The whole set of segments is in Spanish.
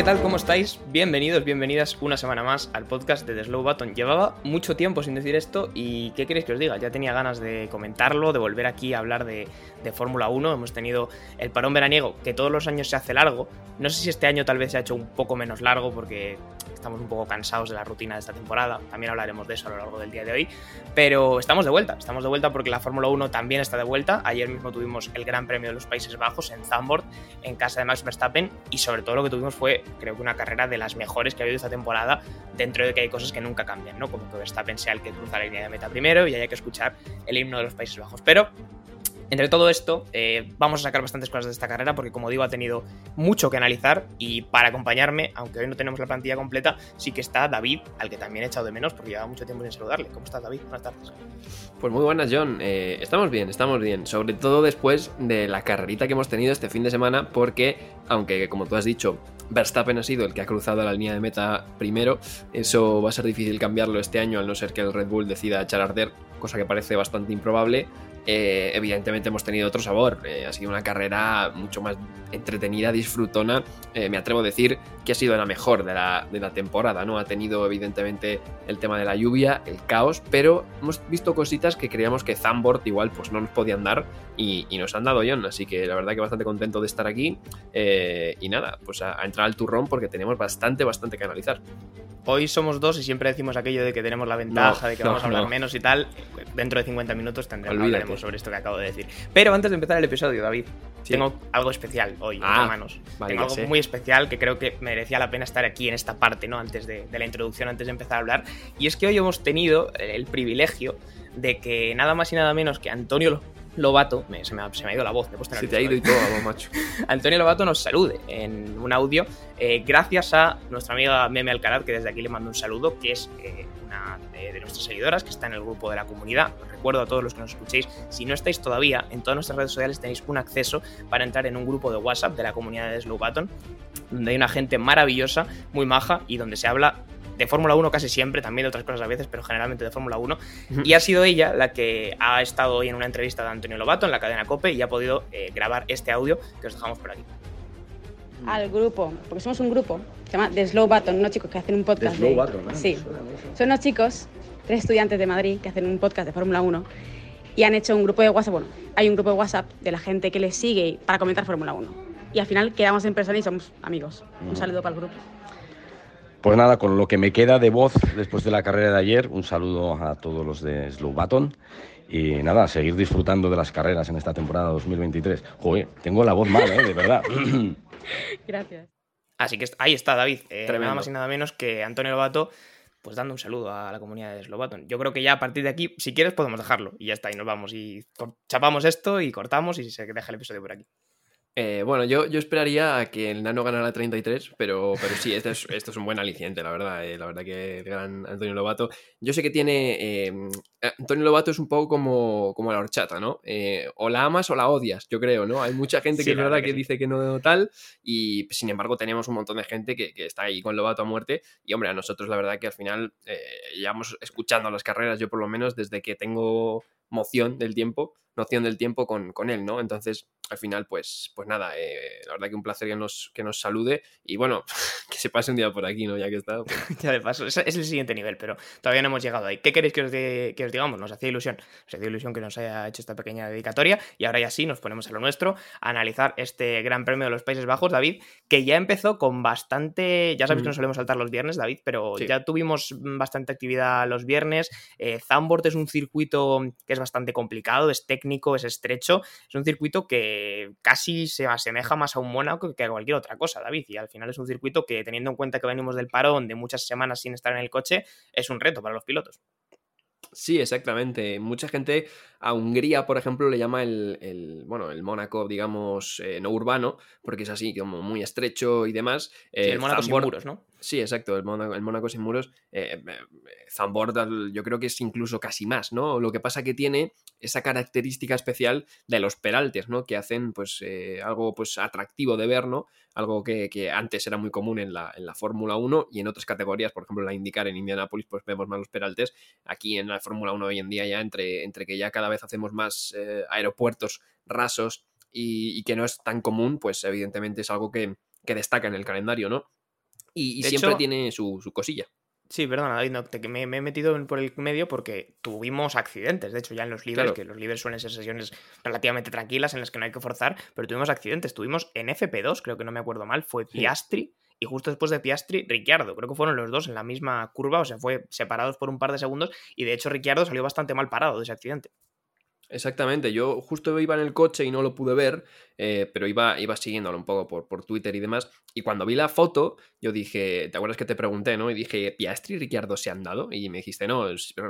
¿Qué tal? ¿Cómo estáis? Bienvenidos, bienvenidas una semana más al podcast de The Slow Button. Llevaba mucho tiempo sin decir esto y ¿qué queréis que os diga? Ya tenía ganas de comentarlo, de volver aquí a hablar de, de Fórmula 1. Hemos tenido el parón veraniego, que todos los años se hace largo. No sé si este año tal vez se ha hecho un poco menos largo porque estamos un poco cansados de la rutina de esta temporada. También hablaremos de eso a lo largo del día de hoy. Pero estamos de vuelta, estamos de vuelta porque la Fórmula 1 también está de vuelta. Ayer mismo tuvimos el Gran Premio de los Países Bajos en Zandvoort, en casa de Max Verstappen. Y sobre todo lo que tuvimos fue, creo que una carrera de las mejores que ha habido esta temporada, dentro de que hay cosas que nunca cambian, ¿no? Como que Verstappen sea el que cruza la línea de meta primero y haya que escuchar el himno de los Países Bajos. Pero entre todo esto, eh, vamos a sacar bastantes cosas de esta carrera porque, como digo, ha tenido mucho que analizar y para acompañarme, aunque hoy no tenemos la plantilla completa, sí que está David, al que también he echado de menos porque lleva mucho tiempo sin saludarle. ¿Cómo estás, David? Buenas tardes. Pues muy buenas, John. Eh, estamos bien, estamos bien. Sobre todo después de la carrerita que hemos tenido este fin de semana porque, aunque, como tú has dicho, Verstappen ha sido el que ha cruzado la línea de meta primero, eso va a ser difícil cambiarlo este año al no ser que el Red Bull decida echar a arder, cosa que parece bastante improbable. Eh, evidentemente hemos tenido otro sabor. Eh, ha sido una carrera mucho más entretenida, disfrutona. Me atrevo a decir que ha sido la mejor de la, de la, temporada. ¿no? Ha tenido evidentemente el tema de la lluvia, el caos, pero hemos visto cositas que creíamos que Zambord igual pues no nos podían dar y, y, nos han dado John. Así que la verdad que bastante contento de estar aquí. y nada, pues a, a entrar al turrón porque tenemos bastante, bastante que analizar. Hoy somos dos y siempre decimos aquello de que tenemos la ventaja, no, de que vamos a hablar no. menos y tal. Dentro de 50 minutos tendremos hablaremos sobre esto que acabo de decir. Pero antes de empezar el episodio, David, sí. tengo algo especial hoy ah, en manos. Vale, tengo algo sé. muy especial que creo que merecía la pena estar aquí en esta parte, ¿no? Antes de, de la introducción, antes de empezar a hablar. Y es que hoy hemos tenido el privilegio de que nada más y nada menos que Antonio Lobato, me, se, me ha, se, me ha, ido la voz, me Se te ha ido y todo, macho. Antonio Lobato nos salude en un audio, eh, gracias a nuestra amiga Meme Alcaraz, que desde aquí le mando un saludo, que es eh, una de, de, nuestras seguidoras, que está en el grupo de la comunidad. Os recuerdo a todos los que nos escuchéis, si no estáis todavía, en todas nuestras redes sociales tenéis un acceso para entrar en un grupo de WhatsApp de la comunidad de Slow Button, donde hay una gente maravillosa, muy maja, y donde se habla de Fórmula 1 casi siempre, también de otras cosas a veces, pero generalmente de Fórmula 1. Y ha sido ella la que ha estado hoy en una entrevista de Antonio Lobato en la cadena COPE y ha podido eh, grabar este audio que os dejamos por aquí. Al grupo, porque somos un grupo, se llama The Slow Button, unos chicos que hacen un podcast. The Slow de... Button, ¿eh? Sí. Son unos chicos, tres estudiantes de Madrid, que hacen un podcast de Fórmula 1 y han hecho un grupo de WhatsApp. Bueno, hay un grupo de WhatsApp de la gente que les sigue para comentar Fórmula 1. Y al final quedamos en persona y somos amigos. Un saludo para el grupo. Pues nada, con lo que me queda de voz después de la carrera de ayer, un saludo a todos los de Slow Button. Y nada, seguir disfrutando de las carreras en esta temporada 2023. Joder, tengo la voz mala, ¿eh? de verdad. Gracias. Así que ahí está, David. Eh, nada más y nada menos que Antonio Lobato, pues dando un saludo a la comunidad de Slobaton. Yo creo que ya a partir de aquí, si quieres, podemos dejarlo. Y ya está, y nos vamos. Y chapamos esto y cortamos y se deja el episodio por aquí. Eh, bueno, yo, yo esperaría a que el Nano ganara 33, pero, pero sí, esto es, esto es un buen aliciente, la verdad. Eh, la verdad que el gran Antonio Lobato. Yo sé que tiene. Eh, Antonio Lobato es un poco como, como la horchata, ¿no? Eh, o la amas o la odias, yo creo, ¿no? Hay mucha gente que es la verdad que que sí. dice que no tal, y sin embargo tenemos un montón de gente que, que está ahí con Lobato a muerte. Y hombre, a nosotros la verdad que al final eh, llevamos escuchando las carreras, yo por lo menos desde que tengo moción del tiempo, noción del tiempo con, con él, ¿no? Entonces, al final, pues, pues nada, eh, la verdad que un placer que nos, que nos salude y bueno, que se pase un día por aquí, ¿no? Ya que está. pues. Ya de paso, es el siguiente nivel, pero todavía no hemos llegado ahí. ¿Qué queréis que os, de- que os digamos? Nos hacía ilusión, nos hacía ilusión que nos haya hecho esta pequeña dedicatoria y ahora ya sí nos ponemos a lo nuestro, a analizar este Gran Premio de los Países Bajos, David, que ya empezó con bastante, ya sabéis que nos solemos saltar los viernes, David, pero Sí. ya tuvimos bastante actividad los viernes. Eh, Zandvoort es un circuito que es bastante complicado, es técnico, es estrecho, es un circuito que casi se asemeja más a un Mónaco que a cualquier otra cosa, David, y al final es un circuito que teniendo en cuenta que venimos del parón de muchas semanas sin estar en el coche, es un reto para los pilotos. Sí, exactamente. Mucha gente a Hungría, por ejemplo, le llama el, el bueno, el Mónaco, digamos, eh, no urbano, porque es así, como muy estrecho y demás. Sí, el Eh, Mónaco sin muros, ¿no? Sí, exacto, el Mónaco, el Mónaco sin muros. Eh, eh, yo creo que es incluso casi más, ¿no? Lo que pasa que tiene esa característica especial de los peraltes, ¿no? Que hacen, pues, eh, algo, pues, atractivo de ver, ¿no? Algo que, que antes era muy común en la, en la Fórmula 1 y en otras categorías, por ejemplo, la IndyCar en Indianapolis, pues vemos más los peraltes. Aquí en la Fórmula 1 hoy en día ya, entre, entre que ya cada vez hacemos más eh, aeropuertos rasos y, y que no es tan común, pues evidentemente es algo que, que destaca en el calendario, ¿no? Y, siempre hecho- tiene su, su cosilla. Sí, perdona, David, no, te- que me, me he metido por el medio porque tuvimos accidentes. De hecho, ya en los libres, Claro. que los libres suelen ser sesiones relativamente tranquilas en las que no hay que forzar, pero tuvimos accidentes. Tuvimos en FP2, creo que no me acuerdo mal, fue Sí. Piastri y justo después de Piastri, Ricciardo. Creo que fueron los dos en la misma curva, o sea, fue separados por un par de segundos y de hecho Ricciardo salió bastante mal parado de ese accidente. Exactamente, yo justo iba en el coche y no lo pude ver, eh, pero iba, iba siguiéndolo un poco por, por Twitter y demás. Y cuando vi la foto, yo dije, ¿te acuerdas que te pregunté, no? Y dije, ¿Piastri y Ricciardo se han dado? Y me dijiste, no,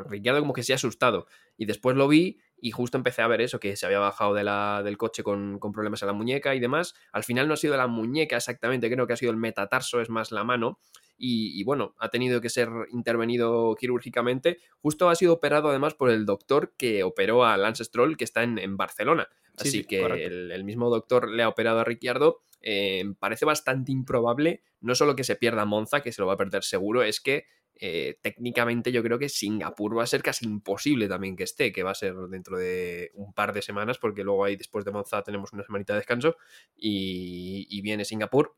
Ricciardo como que se ha asustado. Y después lo vi y justo empecé a ver eso, que se había bajado del coche con, con problemas en la muñeca y demás. Al final no ha sido la muñeca exactamente, creo que ha sido el metatarso, es más la mano. Y, y bueno, ha tenido que ser intervenido quirúrgicamente. Justo ha sido operado además por el doctor que operó a Lance Stroll, que está en, en Barcelona. Sí, Así sí, que el mismo doctor le ha operado a Ricciardo. Eh, parece bastante improbable, no solo que se pierda Monza, que se lo va a perder seguro, es que eh, técnicamente yo creo que Singapur va a ser casi imposible también que esté, que va a ser dentro de un par de semanas, porque luego ahí después de Monza tenemos una semanita de descanso y, y viene Singapur.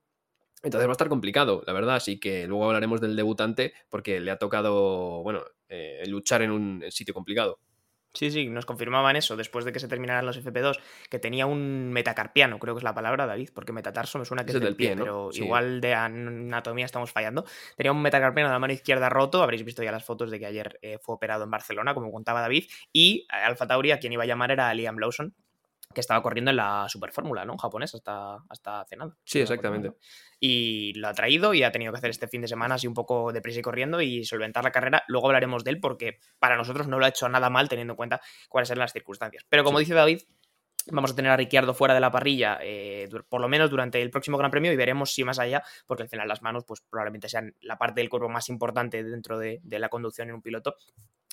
Entonces va a estar complicado, la verdad. Así que luego hablaremos del debutante porque le ha tocado, bueno, eh, luchar en un sitio complicado. Sí, sí, nos confirmaban eso después de que se terminaran los FP2, que tenía un metacarpiano, creo que es la palabra, David, porque metatarso me suena que Es es el del pie, pie, ¿no? pero Sí. igual de anatomía estamos fallando. Tenía un metacarpiano de la mano izquierda roto, habréis visto ya las fotos de que ayer eh, fue operado en Barcelona, como contaba David, y Alfa Tauri a quien iba a llamar era Liam Lawson, que estaba corriendo en la Superfórmula, ¿no? Japonés hasta, hasta hace nada. Sí, exactamente. Y lo ha traído y ha tenido que hacer este fin de semana así un poco deprisa y corriendo y solventar la carrera. Luego hablaremos de él porque para nosotros no lo ha hecho nada mal teniendo en cuenta cuáles eran las circunstancias. Pero como Sí. dice David, vamos a tener a Ricciardo fuera de la parrilla eh, por lo menos durante el próximo Gran Premio y veremos si más allá, porque al final las manos pues probablemente sean la parte del cuerpo más importante dentro de, de la conducción en un piloto.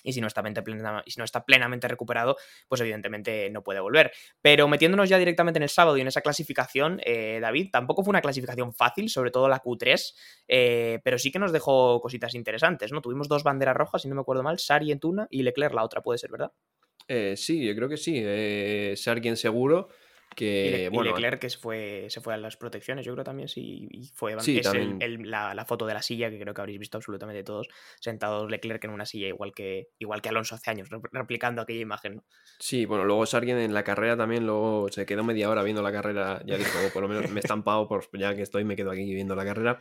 Y si, no está plenamente si no está plenamente recuperado, pues evidentemente no puede volver. Pero metiéndonos ya directamente en el sábado y en esa clasificación, eh, David, tampoco fue una clasificación fácil, sobre todo la Q3, eh, pero sí que nos dejó cositas interesantes, ¿no? Tuvimos dos banderas rojas, si no me acuerdo mal, Sari en Tuna y Leclerc la otra, puede ser, ¿verdad? Eh, sí, yo creo que sí. Eh, Sargent seguro. Y, Que, Le- y bueno, Leclerc que se fue, se fue a las protecciones, yo creo también sí, y fue Sí, es el- también. el- la, la foto de la silla que creo que habréis visto absolutamente todos, sentados Leclerc en una silla igual que, igual que Alonso hace años, rep- replicando aquella imagen. ¿no? Sí, bueno, luego Sargent en la carrera también, luego se quedó media hora viendo la carrera, ya dijo, "Oh, por lo menos me he estampado, pues ya que estoy me quedo aquí viendo la carrera.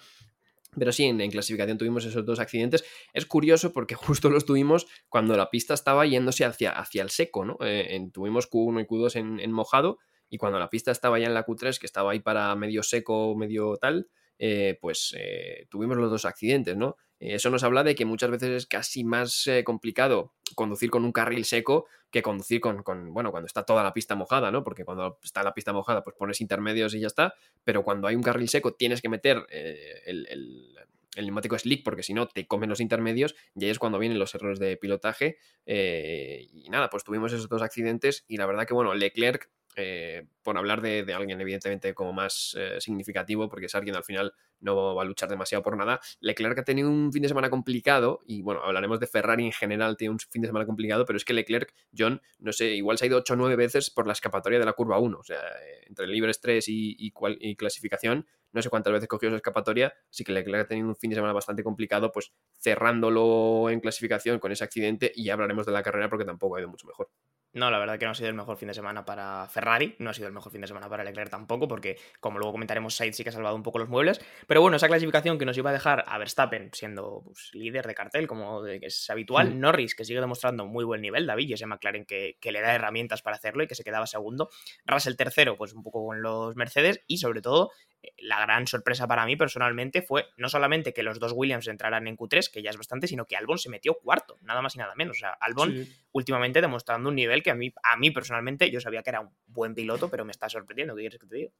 Pero sí, en, en clasificación tuvimos esos dos accidentes. Es curioso porque justo los tuvimos cuando la pista estaba yéndose hacia, hacia el seco, ¿no? Eh, en- tuvimos Q1 y Q2 en, en mojado y cuando la pista estaba ya en la Q3, que estaba ahí para medio seco, medio tal, eh, pues eh, tuvimos los dos accidentes, ¿no? Eh, Eso nos habla de que muchas veces es casi más complicado conducir con un carril seco que conducir con, bueno, cuando está toda la pista mojada, ¿no? Porque cuando está la pista mojada, pues pones intermedios y ya está, pero cuando hay un carril seco tienes que meter el, el- el neumático slick porque si no te comen los intermedios y ahí es cuando vienen los errores de pilotaje y nada, pues tuvimos esos dos accidentes y la verdad que bueno, Leclerc eh, por hablar de, alguien evidentemente como más eh, significativo, porque es alguien al final no va a luchar demasiado por nada. Leclerc ha tenido un fin de semana complicado y bueno, hablaremos de Ferrari en general, tiene un fin de semana complicado, pero es que Leclerc, John, no sé, igual se ha ido 8 o 9 veces por la escapatoria de la curva 1, o sea, eh, entre libres 3 y, y clasificación, no sé cuántas veces cogió esa escapatoria, así que Leclerc ha tenido un fin de semana bastante complicado, pues cerrándolo en clasificación con ese accidente y ya hablaremos de la carrera porque tampoco ha ido mucho mejor. No, la verdad que no ha sido el mejor fin de semana para Ferrari, no ha sido el mejor fin de semana para Leclerc tampoco, porque como luego comentaremos, Sainz sí que ha salvado un poco los muebles. Pero bueno, esa clasificación que nos iba a dejar a Verstappen siendo pues, líder de cartel, como es habitual, Mm. Norris que sigue demostrando muy buen nivel, David, y ese McLaren que, que le da herramientas para hacerlo y que se quedaba segundo, Russell tercero, pues un poco con los Mercedes, y sobre todo la gran sorpresa para mí personalmente fue no solamente que los dos Williams entraran en Q3, que ya es bastante, sino que Albon se metió cuarto, nada más y nada menos. O sea, Albon últimamente demostrando un nivel que a mí, a mí personalmente yo sabía que era un buen piloto, pero me está sorprendiendo. ¿Qué quieres que te diga?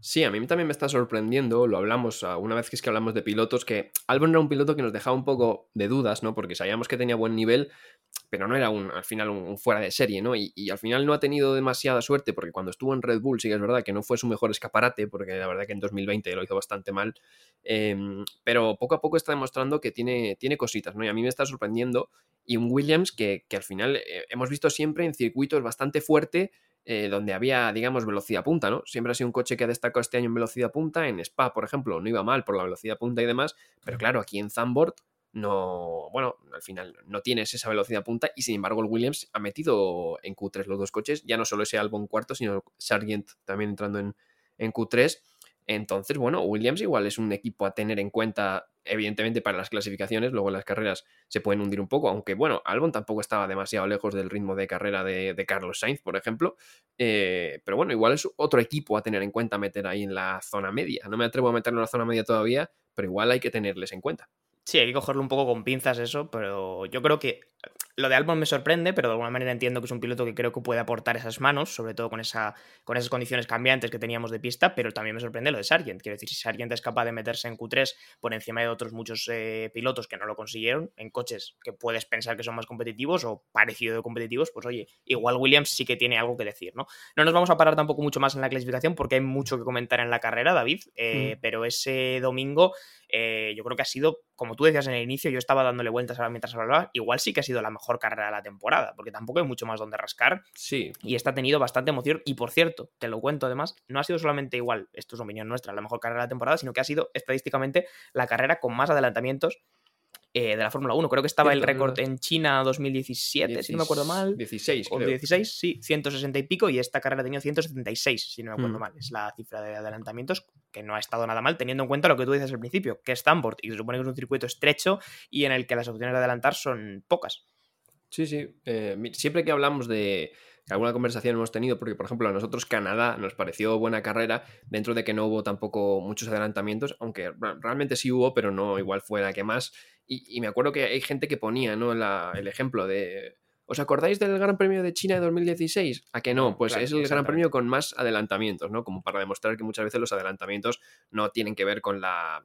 Sí, a mí también me está sorprendiendo, lo hablamos una vez que es que hablamos de pilotos, que Albon era un piloto que nos dejaba un poco de dudas, ¿no? Porque sabíamos que tenía buen nivel, pero no era un, al final un, fuera de serie, ¿no? Y, al final no ha tenido demasiada suerte, porque cuando estuvo en Red Bull sí que es verdad que no fue su mejor escaparate, porque la verdad que en 2020 lo hizo bastante mal, em, pero poco a poco está demostrando que tiene, tiene cositas, ¿no? Y a mí me está sorprendiendo, y un Williams que, que al final eh, hemos visto siempre en circuitos bastante fuerte, eh, donde había, digamos, velocidad punta, ¿no? Siempre ha sido un coche que ha destacado este año en velocidad punta. En Spa, por ejemplo, no iba mal por la velocidad punta y demás, pero claro, aquí en Zandvoort no, bueno, al final no tienes esa velocidad punta y sin embargo el Williams ha metido en Q3 los dos coches, ya no solo ese Albon cuarto, sino Sargent también entrando en, en Q3 entonces, bueno, Williams igual es un equipo a tener en cuenta, evidentemente, para las clasificaciones. Luego en las carreras se pueden hundir un poco, aunque bueno, Albon tampoco estaba demasiado lejos del ritmo de carrera de, Carlos Sainz, por ejemplo. Eh, pero bueno, igual es otro equipo a tener en cuenta meter ahí en la zona media. No me atrevo a meterlo en la zona media todavía, pero igual hay que tenerles en cuenta. Sí, hay que cogerlo un poco con pinzas eso, pero yo creo que lo de Albon me sorprende, pero de alguna manera entiendo que es un piloto que creo que puede aportar esas manos, sobre todo con, esa, con esas condiciones cambiantes que teníamos de pista, pero también me sorprende lo de Sargent. Quiero decir, si Sargent es capaz de meterse en Q3 por encima de otros muchos eh, pilotos que no lo consiguieron, en coches que puedes pensar que son más competitivos o parecido de competitivos, pues oye, igual Williams sí que tiene algo que decir, ¿no? No nos vamos a parar tampoco mucho más en la clasificación porque hay mucho que comentar en la carrera, David, eh, mm. pero ese domingo eh, yo creo que ha sido, como tú decías en el inicio, yo estaba dándole vueltas ahora mientras hablaba, igual sí que ha sido la mejor carrera de la temporada, porque tampoco hay mucho más donde rascar. Sí. Y esta ha tenido bastante emoción. Y por cierto, te lo cuento además, no ha sido solamente igual, esto es opinión nuestra, la mejor carrera de la temporada, sino que ha sido estadísticamente la carrera con más adelantamientos eh, de la Fórmula 1. Creo que estaba el récord en China 2017, si no me acuerdo mal. 16, o 16, sí, 160 y pico, y esta carrera ha tenido 176, si no me acuerdo mm. mal. Es la cifra de adelantamientos, que no ha estado nada mal, teniendo en cuenta lo que tú dices al principio, que es Stanford, y se supone que es un circuito estrecho y en el que las opciones de adelantar son pocas. Sí, sí. Eh, siempre que hablamos de alguna conversación hemos tenido, porque por ejemplo a nosotros Canadá nos pareció buena carrera, dentro de que no hubo tampoco muchos adelantamientos, aunque realmente sí hubo, pero no igual fue la que más. Y, me acuerdo que hay gente que ponía ¿no? el ejemplo de... ¿Os acordáis del Gran Premio de China de 2016? ¿A que no? Pues es el Gran Premio con más adelantamientos, ¿no? Como para demostrar que muchas veces los adelantamientos no tienen que ver con la,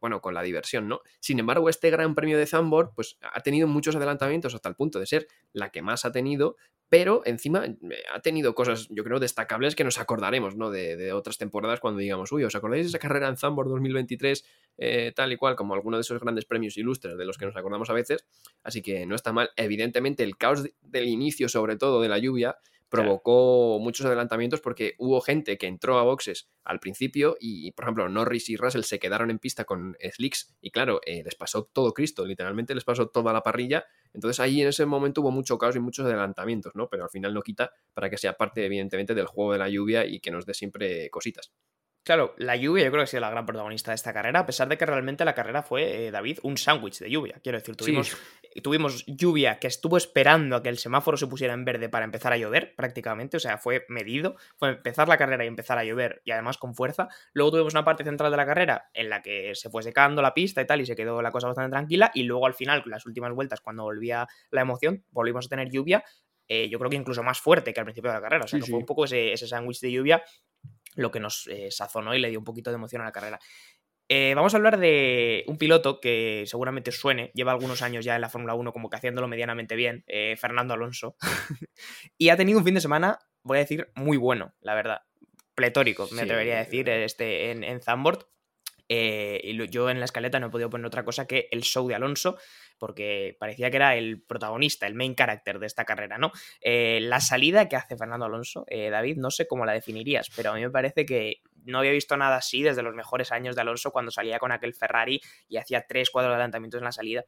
bueno, con la diversión, ¿no? Sin embargo, este Gran Premio de Zandvoort, pues ha tenido muchos adelantamientos hasta el punto de ser la que más ha tenido, pero encima eh, ha tenido cosas, yo creo, destacables que nos acordaremos, ¿no? De, otras temporadas cuando digamos, uy, ¿os acordáis de esa carrera en Zandvoort 2023? Eh, tal y cual, como alguno de esos grandes premios ilustres de los que nos acordamos a veces. Así que no está mal. Evidentemente, el caos del inicio, sobre todo de la lluvia, provocó muchos adelantamientos porque hubo gente que entró a boxes al principio y, por ejemplo, Norris y Russell se quedaron en pista con slicks y, claro, eh, les pasó todo Cristo, literalmente les pasó toda la parrilla. Entonces ahí en ese momento hubo mucho caos y muchos adelantamientos, ¿no? Pero al final no quita para que sea parte, evidentemente, del juego de la lluvia y que nos dé siempre cositas. Claro, la lluvia yo creo que ha sido la gran protagonista de esta carrera, a pesar de que realmente la carrera fue, eh, David, un sándwich de lluvia. Quiero decir, tuvimos, tuvimos lluvia que estuvo esperando a que el semáforo se pusiera en verde para empezar a llover, prácticamente, o sea, fue medido, fue empezar la carrera y empezar a llover, y además con fuerza. Luego tuvimos una parte central de la carrera en la que se fue secando la pista y tal, y se quedó la cosa bastante tranquila, y luego al final, las últimas vueltas, cuando volvía la emoción, volvimos a tener lluvia, eh, yo creo que incluso más fuerte que al principio de la carrera. O sea, fue un poco ese sándwich de lluvia lo que nos eh, sazonó y le dio un poquito de emoción a la carrera. Eh, vamos a hablar de un piloto que seguramente suene, lleva algunos años ya en la Fórmula 1 como que haciéndolo medianamente bien, eh, Fernando Alonso, y ha tenido un fin de semana, voy a decir, muy bueno, la verdad, pletórico, me atrevería a decir, este, en, en Zandvoort. y yo en la escaleta no he podido poner otra cosa que el show de Alonso, porque parecía que era el protagonista, el main character de esta carrera, ¿no? Eh, la salida que hace Fernando Alonso, eh, David, no sé cómo la definirías, pero a mí me parece que no había visto nada así desde los mejores años de Alonso cuando salía con aquel Ferrari y hacía tres, cuatro adelantamientos en la salida,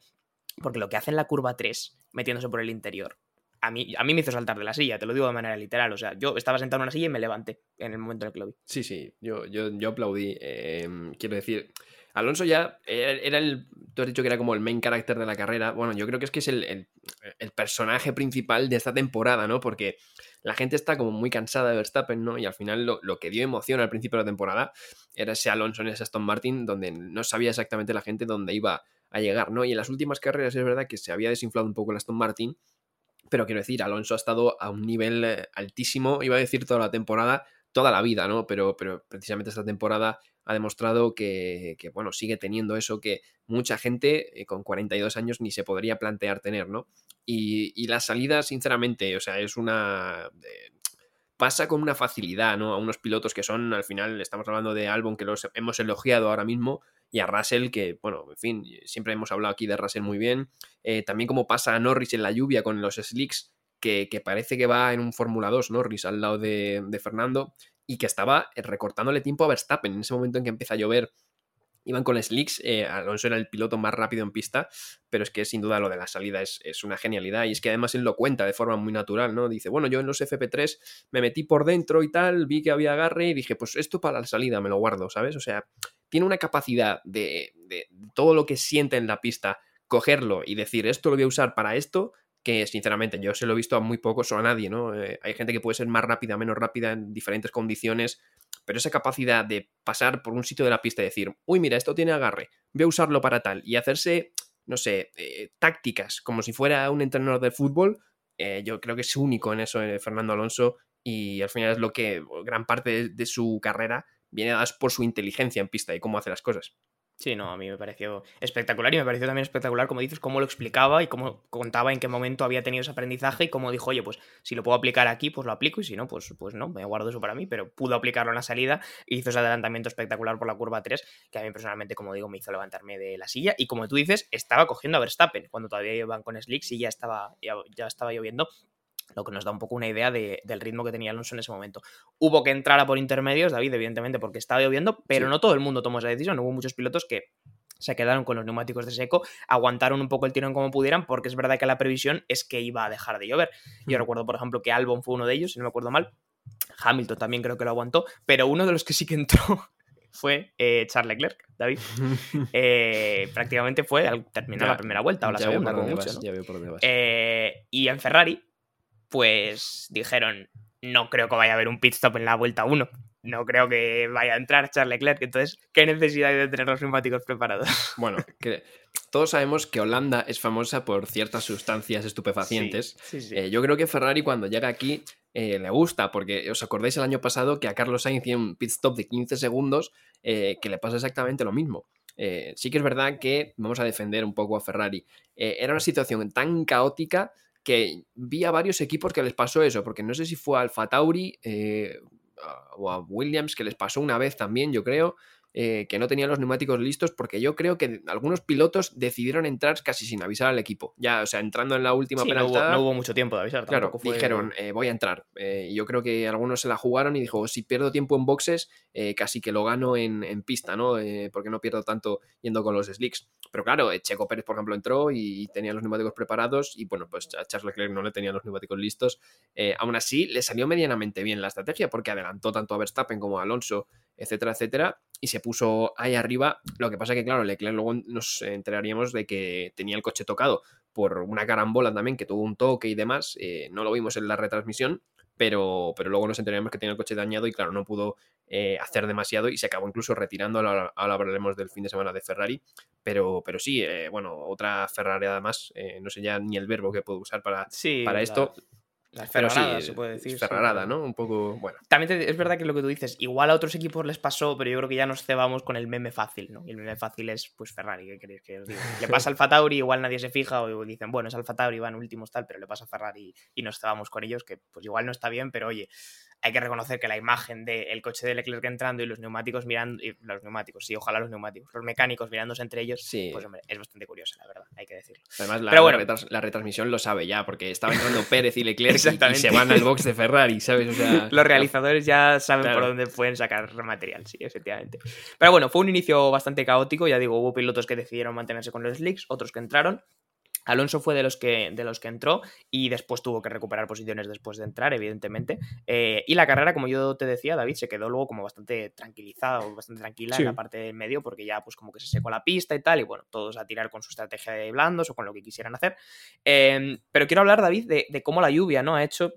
porque lo que hace en la curva 3, metiéndose por el interior, a mí, a mí me hizo saltar de la silla, te lo digo de manera literal. O sea, yo estaba sentado en una silla y me levanté en el momento en el que lo vi. Sí, sí, yo aplaudí. Em, quiero decir, Alonso ya era el. Tú has dicho que era como el main character de la carrera. Bueno, yo creo que es que es el, el, personaje principal de esta temporada, ¿no? Porque la gente está como muy cansada de Verstappen, ¿no? Y al final lo, lo, que dio emoción al principio de la temporada era ese Alonso en ese Aston Martin, donde no sabía exactamente la gente dónde iba a llegar, ¿no? Y en las últimas carreras es verdad que se había desinflado un poco el Aston Martin, pero quiero decir, Alonso ha estado a un nivel eh, altísimo, iba a decir toda la temporada, toda la vida, ¿no? Pero, pero precisamente esta temporada ha demostrado que, bueno, sigue teniendo eso que mucha gente eh, con 42 años ni se podría plantear tener, ¿no? Y, la salida, sinceramente, o sea, es una... Eh, pasa con una facilidad, ¿no? A unos pilotos que son, al final, estamos hablando de Albon, que los hemos elogiado ahora mismo, y a Russell, que, bueno, en fin, siempre hemos hablado aquí de Russell muy bien. Eh, también como pasa a Norris en la lluvia con los slicks, que, parece que va en un Fórmula 2, Norris al lado de, Fernando, y que estaba eh, recortándole tiempo a Verstappen en ese momento en que empieza a llover. Iban con slicks, eh, Alonso era el piloto más rápido en pista, pero es que sin duda lo de la salida es, una genialidad y es que además él lo cuenta de forma muy natural, ¿no? Dice, bueno, yo en los FP3 me metí por dentro y tal, vi que había agarre y dije, pues esto para la salida me lo guardo, ¿sabes? O sea, tiene una capacidad de, de todo lo que siente en la pista, cogerlo y decir, esto lo voy a usar para esto, que sinceramente yo se lo he visto a muy pocos o a nadie, ¿no? Eh, hay gente que puede ser más rápida, menos rápida en diferentes condiciones, pero esa capacidad de pasar por un sitio de la pista y decir, uy, mira, esto tiene agarre, voy a usarlo para tal, y hacerse, no sé, eh, tácticas como si fuera un entrenador de fútbol, eh, yo creo que es único en eso Fernando Alonso y al final es lo que gran parte de, su carrera viene dada por su inteligencia en pista y cómo hace las cosas. Sí, no, a mí me pareció espectacular y me pareció también espectacular, como dices, cómo lo explicaba y cómo contaba en qué momento había tenido ese aprendizaje y cómo dijo, oye, pues si lo puedo aplicar aquí, pues lo aplico y si no, pues, pues no, me guardo eso para mí, pero pudo aplicarlo en la salida y hizo ese adelantamiento espectacular por la curva 3 que a mí personalmente, como digo, me hizo levantarme de la silla y como tú dices, estaba cogiendo a Verstappen cuando todavía iban con Slicks y ya estaba, ya estaba lloviendo lo que nos da un poco una idea del ritmo que tenía Alonso en ese momento. Hubo que entrar a por intermedios, David, evidentemente, porque estaba lloviendo, pero no todo el mundo tomó esa decisión. Hubo muchos pilotos que se quedaron con los neumáticos de seco, aguantaron un poco el tirón como pudieran, porque es verdad que la previsión es que iba a dejar de llover. Yo hmm. recuerdo, por ejemplo, que Albon fue uno de ellos, si no me acuerdo mal. Hamilton también creo que lo aguantó, pero uno de los que sí que entró fue eh, Charles Leclerc, David. Eh, prácticamente fue al terminar la primera vuelta o la segunda, como mucho. Eh, y en Ferrari, pues dijeron, no creo que vaya a haber un pit stop en la vuelta 1. No creo que vaya a entrar Charles Leclerc. Entonces, ¿qué necesidad hay de tener los neumáticos preparados? Bueno, que todos sabemos que Holanda es famosa por ciertas sustancias estupefacientes. Eh, yo creo que Ferrari cuando llega aquí eh, le gusta, porque os acordáis el año pasado que a Carlos Sainz tiene un pit stop de 15 segundos eh, que le pasa exactamente lo mismo. sí que es verdad que vamos a defender un poco a Ferrari. era una situación tan caótica que vi a varios equipos que les pasó eso, porque no sé si fue a Alfa Tauri eh, o a Williams que les pasó una vez también, yo creo, eh, que no tenían los neumáticos listos porque yo creo que algunos pilotos decidieron entrar casi sin avisar al equipo. Ya, o sea, entrando en la última sí, no, hubo, mucho tiempo de avisar. Claro, dijeron, eh, voy a entrar. y yo creo que algunos se la jugaron y dijo, si pierdo tiempo en boxes, casi que lo gano en, en pista, ¿no? porque no pierdo tanto yendo con los slicks. Pero claro, eh, Checo Pérez, por ejemplo, entró y tenía los neumáticos preparados y bueno, pues a Charles Leclerc no le tenían los neumáticos listos. Eh, aún así, le salió medianamente bien la estrategia porque adelantó tanto a Verstappen como a Alonso, etcétera, etcétera, y se puso ahí arriba. Lo que pasa que, claro, Leclerc luego nos enteraríamos de que tenía el coche tocado por una carambola también, que tuvo un toque y demás. Eh, no lo vimos en la retransmisión, pero, pero luego nos enteraríamos que tenía el coche dañado y claro, no pudo eh, hacer demasiado y se acabó incluso retirando, ahora, hablaremos del fin de semana de Ferrari, pero, pero sí, eh, bueno, otra Ferrari además, no sé ya ni el verbo que puedo usar para, para esto. La ferrarada, se puede decir. Ferrarada, ¿no? Un poco, bueno. También es verdad que lo que tú dices, igual a otros equipos les pasó, pero yo creo que ya nos cebamos con el meme fácil, ¿no? Y el meme fácil es, pues, Ferrari, ¿qué queréis que os diga? Le pasa al Tauri, igual nadie se fija, o dicen, bueno, es Alfa Tauri, van últimos tal, pero le pasa a Ferrari y nos cebamos con ellos, que pues igual no está bien, pero oye, hay que reconocer que la imagen del coche de Leclerc entrando y los neumáticos mirando, y los neumáticos, sí, ojalá los neumáticos, los mecánicos mirándose entre ellos, sí. pues hombre, es bastante curiosa, la verdad, hay que decirlo. Además, la, bueno, la, retransmisión lo sabe ya, porque estaba entrando Pérez y Leclerc y, se van al box de Ferrari, ¿sabes? los realizadores ya saben por dónde pueden sacar material, sí, efectivamente. Pero bueno, fue un inicio bastante caótico, ya digo, hubo pilotos que decidieron mantenerse con los slicks, otros que entraron, Alonso fue de los, que, de los que entró y después tuvo que recuperar posiciones después de entrar, evidentemente. Eh, y la carrera, como yo te decía, David, se quedó luego como bastante tranquilizada o bastante tranquila en la parte del medio porque ya pues como que se secó la pista y tal y bueno, todos a tirar con su estrategia de blandos o con lo que quisieran hacer. Em, pero quiero hablar, David, de, de, cómo la lluvia ¿no? ha hecho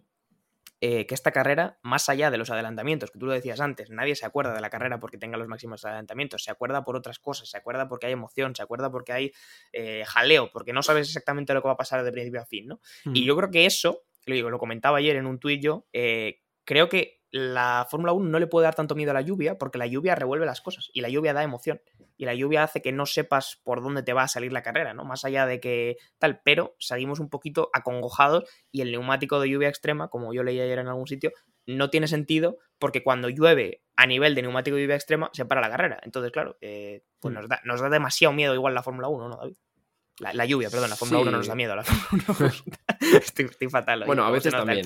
eh, que esta carrera, más allá de los adelantamientos, que tú lo decías antes, nadie se acuerda de la carrera porque tenga los máximos adelantamientos, se acuerda por otras cosas, se acuerda porque hay emoción, se acuerda porque hay eh, jaleo, porque no sabes exactamente lo que va a pasar de principio a fin, ¿no? Y yo creo que eso, lo digo, lo comentaba ayer en un tuit yo, eh, creo que la Fórmula 1 no le puede dar tanto miedo a la lluvia porque la lluvia revuelve las cosas y la lluvia da emoción y la lluvia hace que no sepas por dónde te va a salir la carrera, ¿no? Más allá de que tal, pero salimos un poquito acongojados y el neumático de lluvia extrema, como yo leí ayer en algún sitio, no tiene sentido porque cuando llueve a nivel de neumático de lluvia extrema se para la carrera. Entonces, claro, eh, pues mm. nos da, nos da demasiado miedo igual la Fórmula 1, ¿no, David? La, lluvia, perdón, la Fórmula 1 no nos da miedo. La Fórmula 1 estoy, fatal. bueno, a veces también.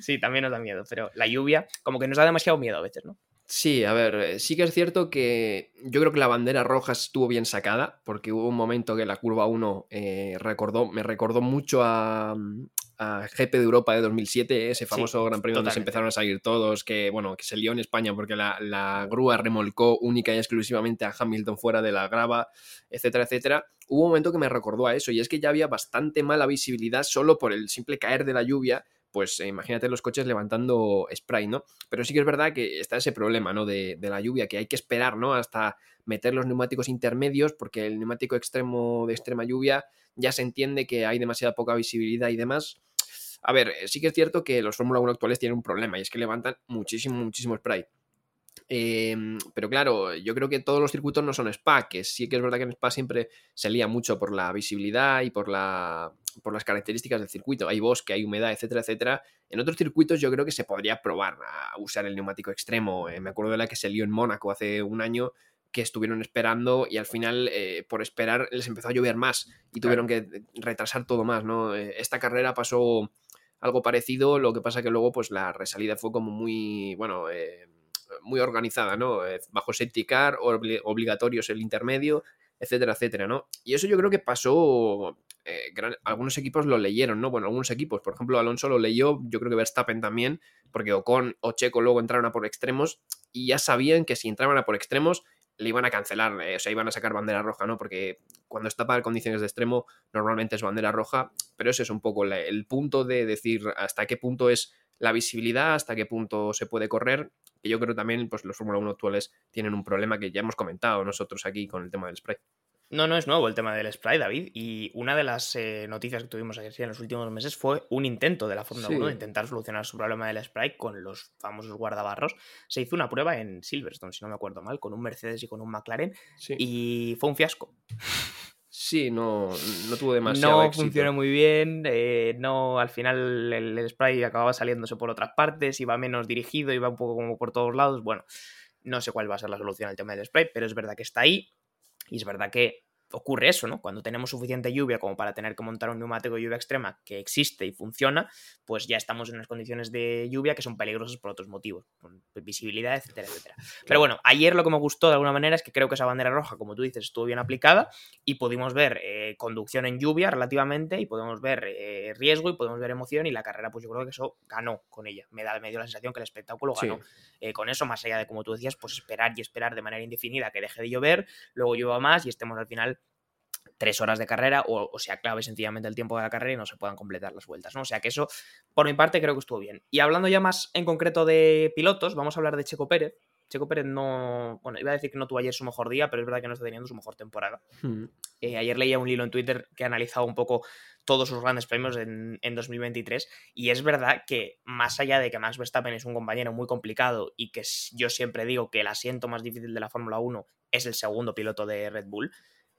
Sí, también nos da miedo, pero la lluvia como que nos da demasiado miedo a veces, ¿no? Sí, a ver, eh, sí que es cierto que yo creo que la bandera roja estuvo bien sacada, porque hubo un momento que la curva 1 eh, recordó, me recordó mucho a, a, GP de Europa de 2007, ese famoso Gran Premio donde se empezaron a salir todos, que bueno, que se lió en España porque la, la, grúa remolcó única y exclusivamente a Hamilton fuera de la grava, etcétera, etcétera. Hubo un momento que me recordó a eso, y es que ya había bastante mala visibilidad solo por el simple caer de la lluvia pues eh, imagínate los coches levantando spray, ¿no? Pero sí que es verdad que está ese problema, ¿no? De, la lluvia, que hay que esperar, ¿no? Hasta meter los neumáticos intermedios, porque el neumático extremo de extrema lluvia ya se entiende que hay demasiada poca visibilidad y demás. A ver, eh, sí que es cierto que los Fórmula 1 actuales tienen un problema y es que levantan muchísimo, muchísimo spray. Em, pero claro, yo creo que todos los circuitos no son Spa, que sí que es verdad que en Spa siempre se lía mucho por la visibilidad y por, la, por las características del circuito. Hay bosque, hay humedad, etcétera, etcétera. En otros circuitos yo creo que se podría probar a usar el neumático extremo. Eh, me acuerdo de la que se lió en Mónaco hace un año que estuvieron esperando y al final eh, por esperar les empezó a llover más y tuvieron que retrasar todo más, ¿no? Eh, esta carrera pasó algo parecido, lo que pasa que luego pues la resalida fue como muy, bueno, muy organizada, ¿no? Eh, bajo safety car, obligatorios el intermedio, etcétera, etcétera, ¿no? Y eso yo creo que pasó, eh, algunos equipos lo leyeron, ¿no? Bueno, algunos equipos, por ejemplo, Alonso lo leyó, yo creo que Verstappen también, porque Ocon o Checo luego entraron a por extremos y ya sabían que si entraban a por extremos le iban a cancelar, eh, o sea, iban a sacar bandera roja, ¿no? Porque cuando está para condiciones de extremo, normalmente es bandera roja, pero ese es un poco el punto de decir hasta qué punto es la visibilidad, hasta qué punto se puede correr, que yo creo también pues, los Fórmula 1 actuales tienen un problema que ya hemos comentado nosotros aquí con el tema del spray. No, no es nuevo el tema del spray, David. Y una de las eh, noticias que tuvimos aquí en los últimos meses fue un intento de la Fórmula 1 de intentar solucionar su problema del spray con los famosos guardabarros. Se hizo una prueba en Silverstone, si no me acuerdo mal, con un Mercedes y con un McLaren. Y fue un fiasco. Sí, no, no tuvo demasiado No funcionó muy bien, eh, no, al final el, spray acababa saliéndose por otras partes, iba menos dirigido, iba un poco como por todos lados, bueno, no sé cuál va a ser la solución al tema del spray, pero es verdad que está ahí y es verdad que ocurre eso, ¿no? Cuando tenemos suficiente lluvia como para tener que montar un neumático de lluvia extrema que existe y funciona, pues ya estamos en unas condiciones de lluvia que son peligrosas por otros motivos, visibilidad, etcétera, etcétera. Pero bueno, ayer lo que me gustó de alguna manera es que creo que esa bandera roja, como tú dices, estuvo bien aplicada y pudimos ver eh, conducción en lluvia relativamente y podemos ver eh, riesgo y podemos ver emoción y la carrera, pues yo creo que eso ganó con ella. Me, da, me dio la sensación que el espectáculo ganó eh, con eso, más allá de, como tú decías, pues esperar y esperar de manera indefinida que deje de llover, luego llueva más y estemos al final tres horas de carrera o, sea clave sencillamente el tiempo de la carrera y no se puedan completar las vueltas, ¿no? O sea que eso, por mi parte, creo que estuvo bien. Y hablando ya más en concreto de pilotos, vamos a hablar de Checo Pérez. Checo Pérez no, bueno, iba a decir que no tuvo ayer su mejor día, pero es verdad que no está teniendo su mejor temporada. Hmm. Eh, ayer leía un hilo en Twitter que ha analizado un poco todos sus grandes premios en, en, 2023 y es verdad que más allá de que Max Verstappen es un compañero muy complicado y que yo siempre digo que el asiento más difícil de la Fórmula 1 es el segundo piloto de Red Bull,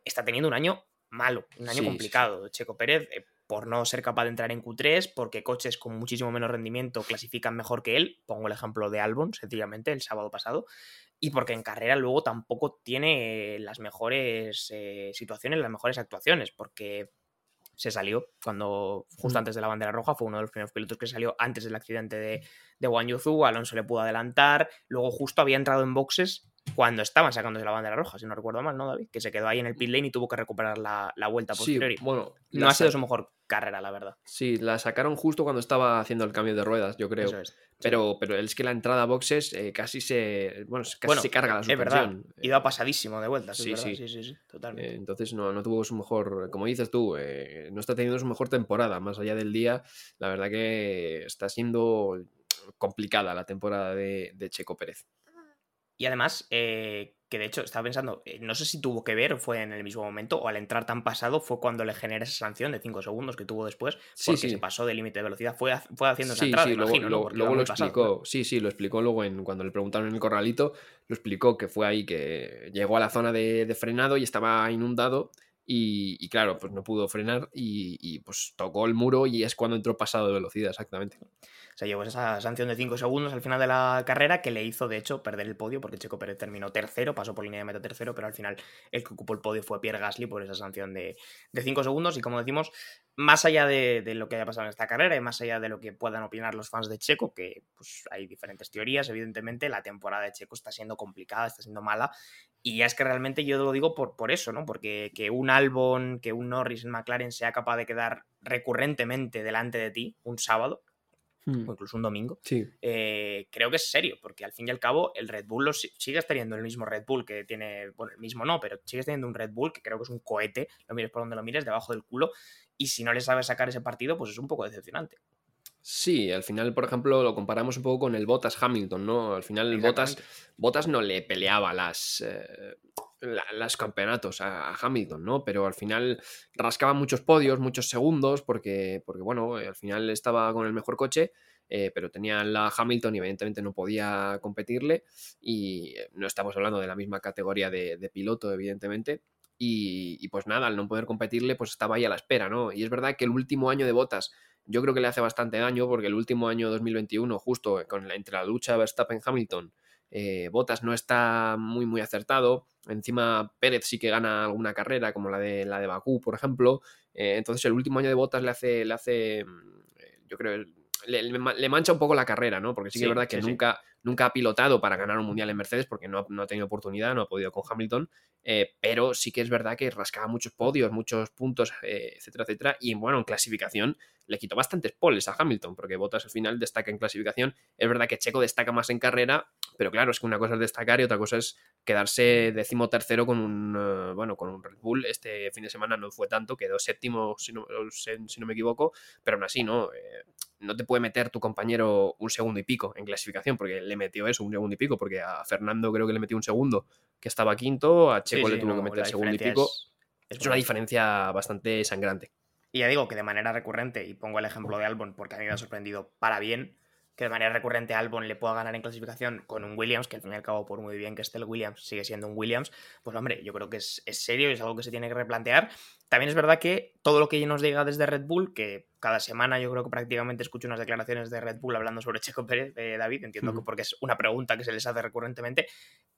está teniendo un año malo, un año complicado. Checo Pérez, eh, por no ser capaz de entrar en Q3, porque coches con muchísimo menos rendimiento clasifican mejor que él, pongo el ejemplo de Albon, sencillamente, el sábado pasado, y porque en carrera luego tampoco tiene las mejores eh, situaciones, las mejores actuaciones, porque se salió cuando justo antes de la bandera roja fue uno de los primeros pilotos que salió antes del accidente de, de Wang Yuzu, Alonso le pudo adelantar, luego justo había entrado en boxes cuando estaban sacándose la bandera roja, si no recuerdo mal, ¿no, David? Que se quedó ahí en el pit lane y tuvo que recuperar la, la vuelta Sí, posterior. bueno. no ha sido su mejor carrera, la verdad. Sí, la sacaron justo cuando estaba haciendo el cambio de ruedas, yo creo. Eso es. Pero, pero es que la entrada a boxes eh, casi se. Bueno, casi Bueno, se carga la Es verdad. suspensión. Iba pasadísimo de vueltas, sí, sí. Sí, sí, sí, totalmente. Eh, entonces no, no tuvo su mejor, como dices tú, eh, no está teniendo su mejor temporada. Más allá del día, la verdad que está siendo complicada la temporada de, de Checo Pérez. Y además, eh, que de hecho estaba pensando, eh, no sé si tuvo que ver, fue en el mismo momento, o al entrar tan pasado fue cuando le genera esa sanción de 5 segundos que tuvo después, porque sí. se pasó de límite de velocidad. Fue, fue haciendo esa Sí, entrada, sí, luego, imagino, lo pasado, explicó. Sí, sí, lo explicó luego en, cuando le preguntaron en el corralito. Lo explicó que fue ahí que llegó a la zona de, de frenado y estaba inundado. Y, claro, pues no pudo frenar y, y, pues tocó el muro y es cuando entró pasado de velocidad, exactamente. Se llevó esa sanción de 5 segundos al final de la carrera que le hizo, de hecho, perder el podio porque Checo Pérez terminó tercero, pasó por línea de meta tercero, pero al final el que ocupó el podio fue Pierre Gasly por esa sanción de 5 segundos. Y como decimos, más allá de, de lo que haya pasado en esta carrera y más allá de lo que puedan opinar los fans de Checo, que pues, hay diferentes teorías, evidentemente la temporada de Checo está siendo complicada, está siendo mala. Y ya es que realmente yo lo digo por, por eso, ¿no? Porque que un Albon, que un Norris en McLaren sea capaz de quedar recurrentemente delante de ti un sábado, o incluso un domingo, Sí, eh, creo que es serio, porque al fin y al cabo el Red Bull lo si- sigues teniendo el mismo Red Bull que tiene, bueno, el mismo no, pero sigues teniendo un Red Bull que creo que es un cohete, lo mires por donde lo mires, debajo del culo, y si no le sabes sacar ese partido, pues es un poco decepcionante. Sí, al final, por ejemplo, lo comparamos un poco con el Bottas Hamilton, ¿no? Al final, el Bottas. Bottas no le peleaba las, eh, la- las campeonatos a, a Hamilton, ¿no? Pero al final rascaba muchos podios, muchos segundos, porque, porque bueno, eh, al final estaba con el mejor coche, eh, pero tenía la Hamilton y evidentemente no podía competirle. Y eh, no estamos hablando de la misma categoría de, de piloto, evidentemente. Y, y pues nada, al no poder competirle, pues estaba ahí a la espera, ¿no? Y es verdad que el último año de Bottas yo creo que le hace bastante daño porque el último año 2021, justo con la, entre la lucha Verstappen-Hamilton, eh, Bottas no está muy muy acertado. Encima Pérez sí que gana alguna carrera, como la de la de Bakú, por ejemplo. Eh, entonces el último año de Bottas le hace, le hace, mm, eh, yo creo, le, le ma- le mancha un poco la carrera, ¿no? Porque sí, que Sí, es verdad que sí, nunca, nunca ha pilotado para ganar un mundial en Mercedes porque no ha, no ha tenido oportunidad, no ha podido con Hamilton. eh, pero sí que es verdad que rascaba muchos podios, muchos puntos, eh, etcétera, etcétera. Y bueno, en clasificación le quitó bastantes poles a Hamilton, porque Bottas al final destaca en clasificación. Es verdad que Checo destaca más en carrera, pero claro, es que una cosa es destacar y otra cosa es quedarse décimo tercero con un eh, bueno, con un Red Bull. Este fin de semana no fue tanto, quedó séptimo, si no, si no me equivoco, pero aún así, ¿no? Eh, no te puede meter tu compañero un segundo y pico en clasificación, porque le metió eso, un segundo y pico, porque a Fernando creo que le metió un segundo, que estaba quinto, a Checo Sí, le sí, tuvo no, que meter segundo y pico. es- es Es una diferencia bastante sangrante. Y ya digo que de manera recurrente, y pongo el ejemplo de Albon porque a mí me ha sorprendido para bien, que de manera recurrente Albon le pueda ganar en clasificación con un Williams, que al fin y al cabo, por muy bien que esté el Williams, sigue siendo un Williams, pues hombre, yo creo que es, es serio y es algo que se tiene que replantear. También es verdad que todo lo que nos diga desde Red Bull, que cada semana yo creo que prácticamente escucho unas declaraciones de Red Bull hablando sobre Checo Pérez, de David, entiendo que porque es una pregunta que se les hace recurrentemente,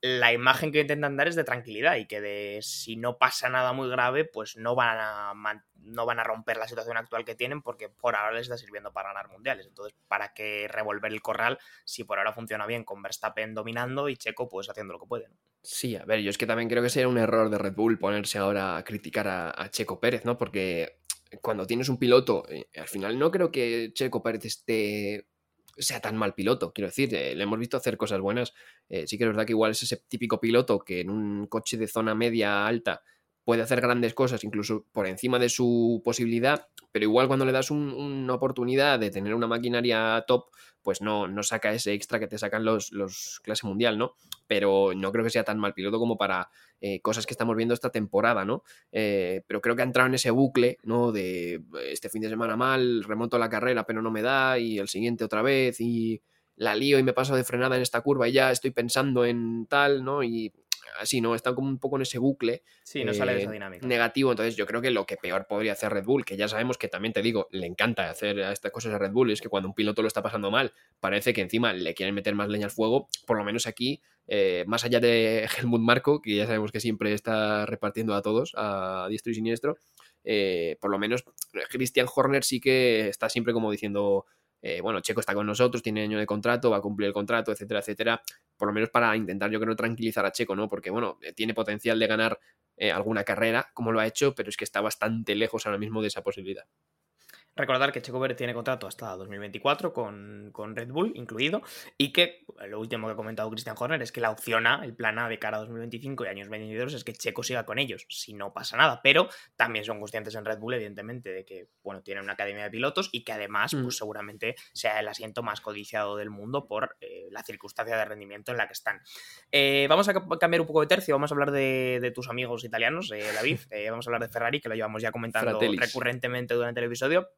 la imagen que intentan dar es de tranquilidad y que de si no pasa nada muy grave, pues no van a, no van a romper la situación actual que tienen porque por ahora les está sirviendo para ganar mundiales. Entonces, ¿para qué revolver el corral si por ahora funciona bien con Verstappen dominando y Checo pues haciendo lo que puede? ¿no? Sí, a ver, yo es que también creo que sería un error de Red Bull ponerse ahora a criticar a, Checo Pérez, ¿no? Porque cuando tienes un piloto, eh, al final no creo que Checo Pérez esté sea tan mal piloto, quiero decir, eh, le hemos visto hacer cosas buenas, eh, sí que es verdad que igual es ese típico piloto que en un coche de zona media alta puede hacer grandes cosas, incluso por encima de su posibilidad, pero igual cuando le das un- una oportunidad de tener una maquinaria top, pues no, no saca ese extra que te sacan los, los clase mundial, ¿no? Pero no creo que sea tan mal piloto como para eh, cosas que estamos viendo esta temporada, ¿no? Eh, pero creo que ha entrado en ese bucle, ¿no? De este fin de semana mal, remonto la carrera pero no me da, y el siguiente otra vez, y la lío y me paso de frenada en esta curva y ya estoy pensando en tal, ¿no? Y así, ¿no? Está como un poco en ese bucle Sí, no sale de eh, esa dinámica. negativo. Entonces, yo creo que lo que peor podría hacer Red Bull, que ya sabemos que también te digo, le encanta hacer estas cosas a Red Bull, es que cuando un piloto lo está pasando mal, parece que encima le quieren meter más leña al fuego. Por lo menos aquí, eh, más allá de Helmut Marco, que ya sabemos que siempre está repartiendo a todos, a diestro y siniestro, eh, por lo menos Christian Horner sí que está siempre como diciendo. Eh, bueno, Checo está con nosotros, tiene año de contrato, va a cumplir el contrato, etcétera, etcétera. por lo menos para intentar, yo creo, tranquilizar a Checo, ¿no? Porque, bueno, eh, tiene potencial de ganar eh, alguna carrera, como lo ha hecho, pero es que está bastante lejos ahora mismo de esa posibilidad. Recordar que Checo Pérez tiene contrato hasta 2024 con, con, Red Bull incluido y que lo último que ha comentado Christian Horner es que la opción A, el plan A de cara a 2025 y años 22 es que Checo siga con ellos, si no pasa nada, pero también son conscientes en Red Bull evidentemente de que bueno, tienen una academia de pilotos y que además pues, mm. pues seguramente sea el asiento más codiciado del mundo por eh, la circunstancia de rendimiento en la que están. Eh, vamos a cambiar un poco de tercio, vamos a hablar de, de tus amigos italianos, eh, David, vamos a hablar de Ferrari, que lo llevamos ya comentando recurrentemente durante el episodio.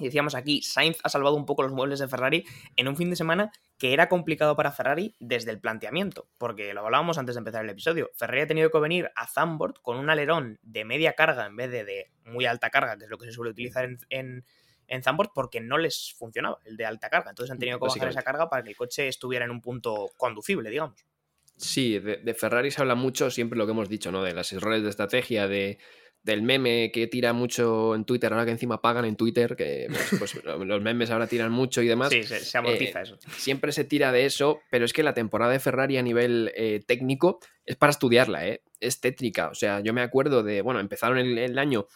Y decíamos aquí, Sainz ha salvado un poco los muebles de Ferrari en un fin de semana que era complicado para Ferrari desde el planteamiento, porque lo hablábamos antes de empezar el episodio. Ferrari ha tenido que venir a Zandvoort con un alerón de media carga en vez de de muy alta carga, que es lo que se suele utilizar en, en, porque no les funcionaba el de alta carga. Entonces han tenido que bajar esa carga para que el coche estuviera en un punto conducible, digamos. Sí, de, de Ferrari se habla mucho, siempre lo que hemos dicho, ¿no? De los errores de estrategia, de del meme que tira mucho en Twitter, ahora que encima pagan en Twitter, que pues, los memes ahora tiran mucho y demás. Sí, se, amortiza eh, eso. Siempre se tira de eso, pero es que la temporada de Ferrari a nivel eh, técnico es para estudiarla, ¿eh? es tétrica. O sea, yo me acuerdo de, bueno, empezaron el, año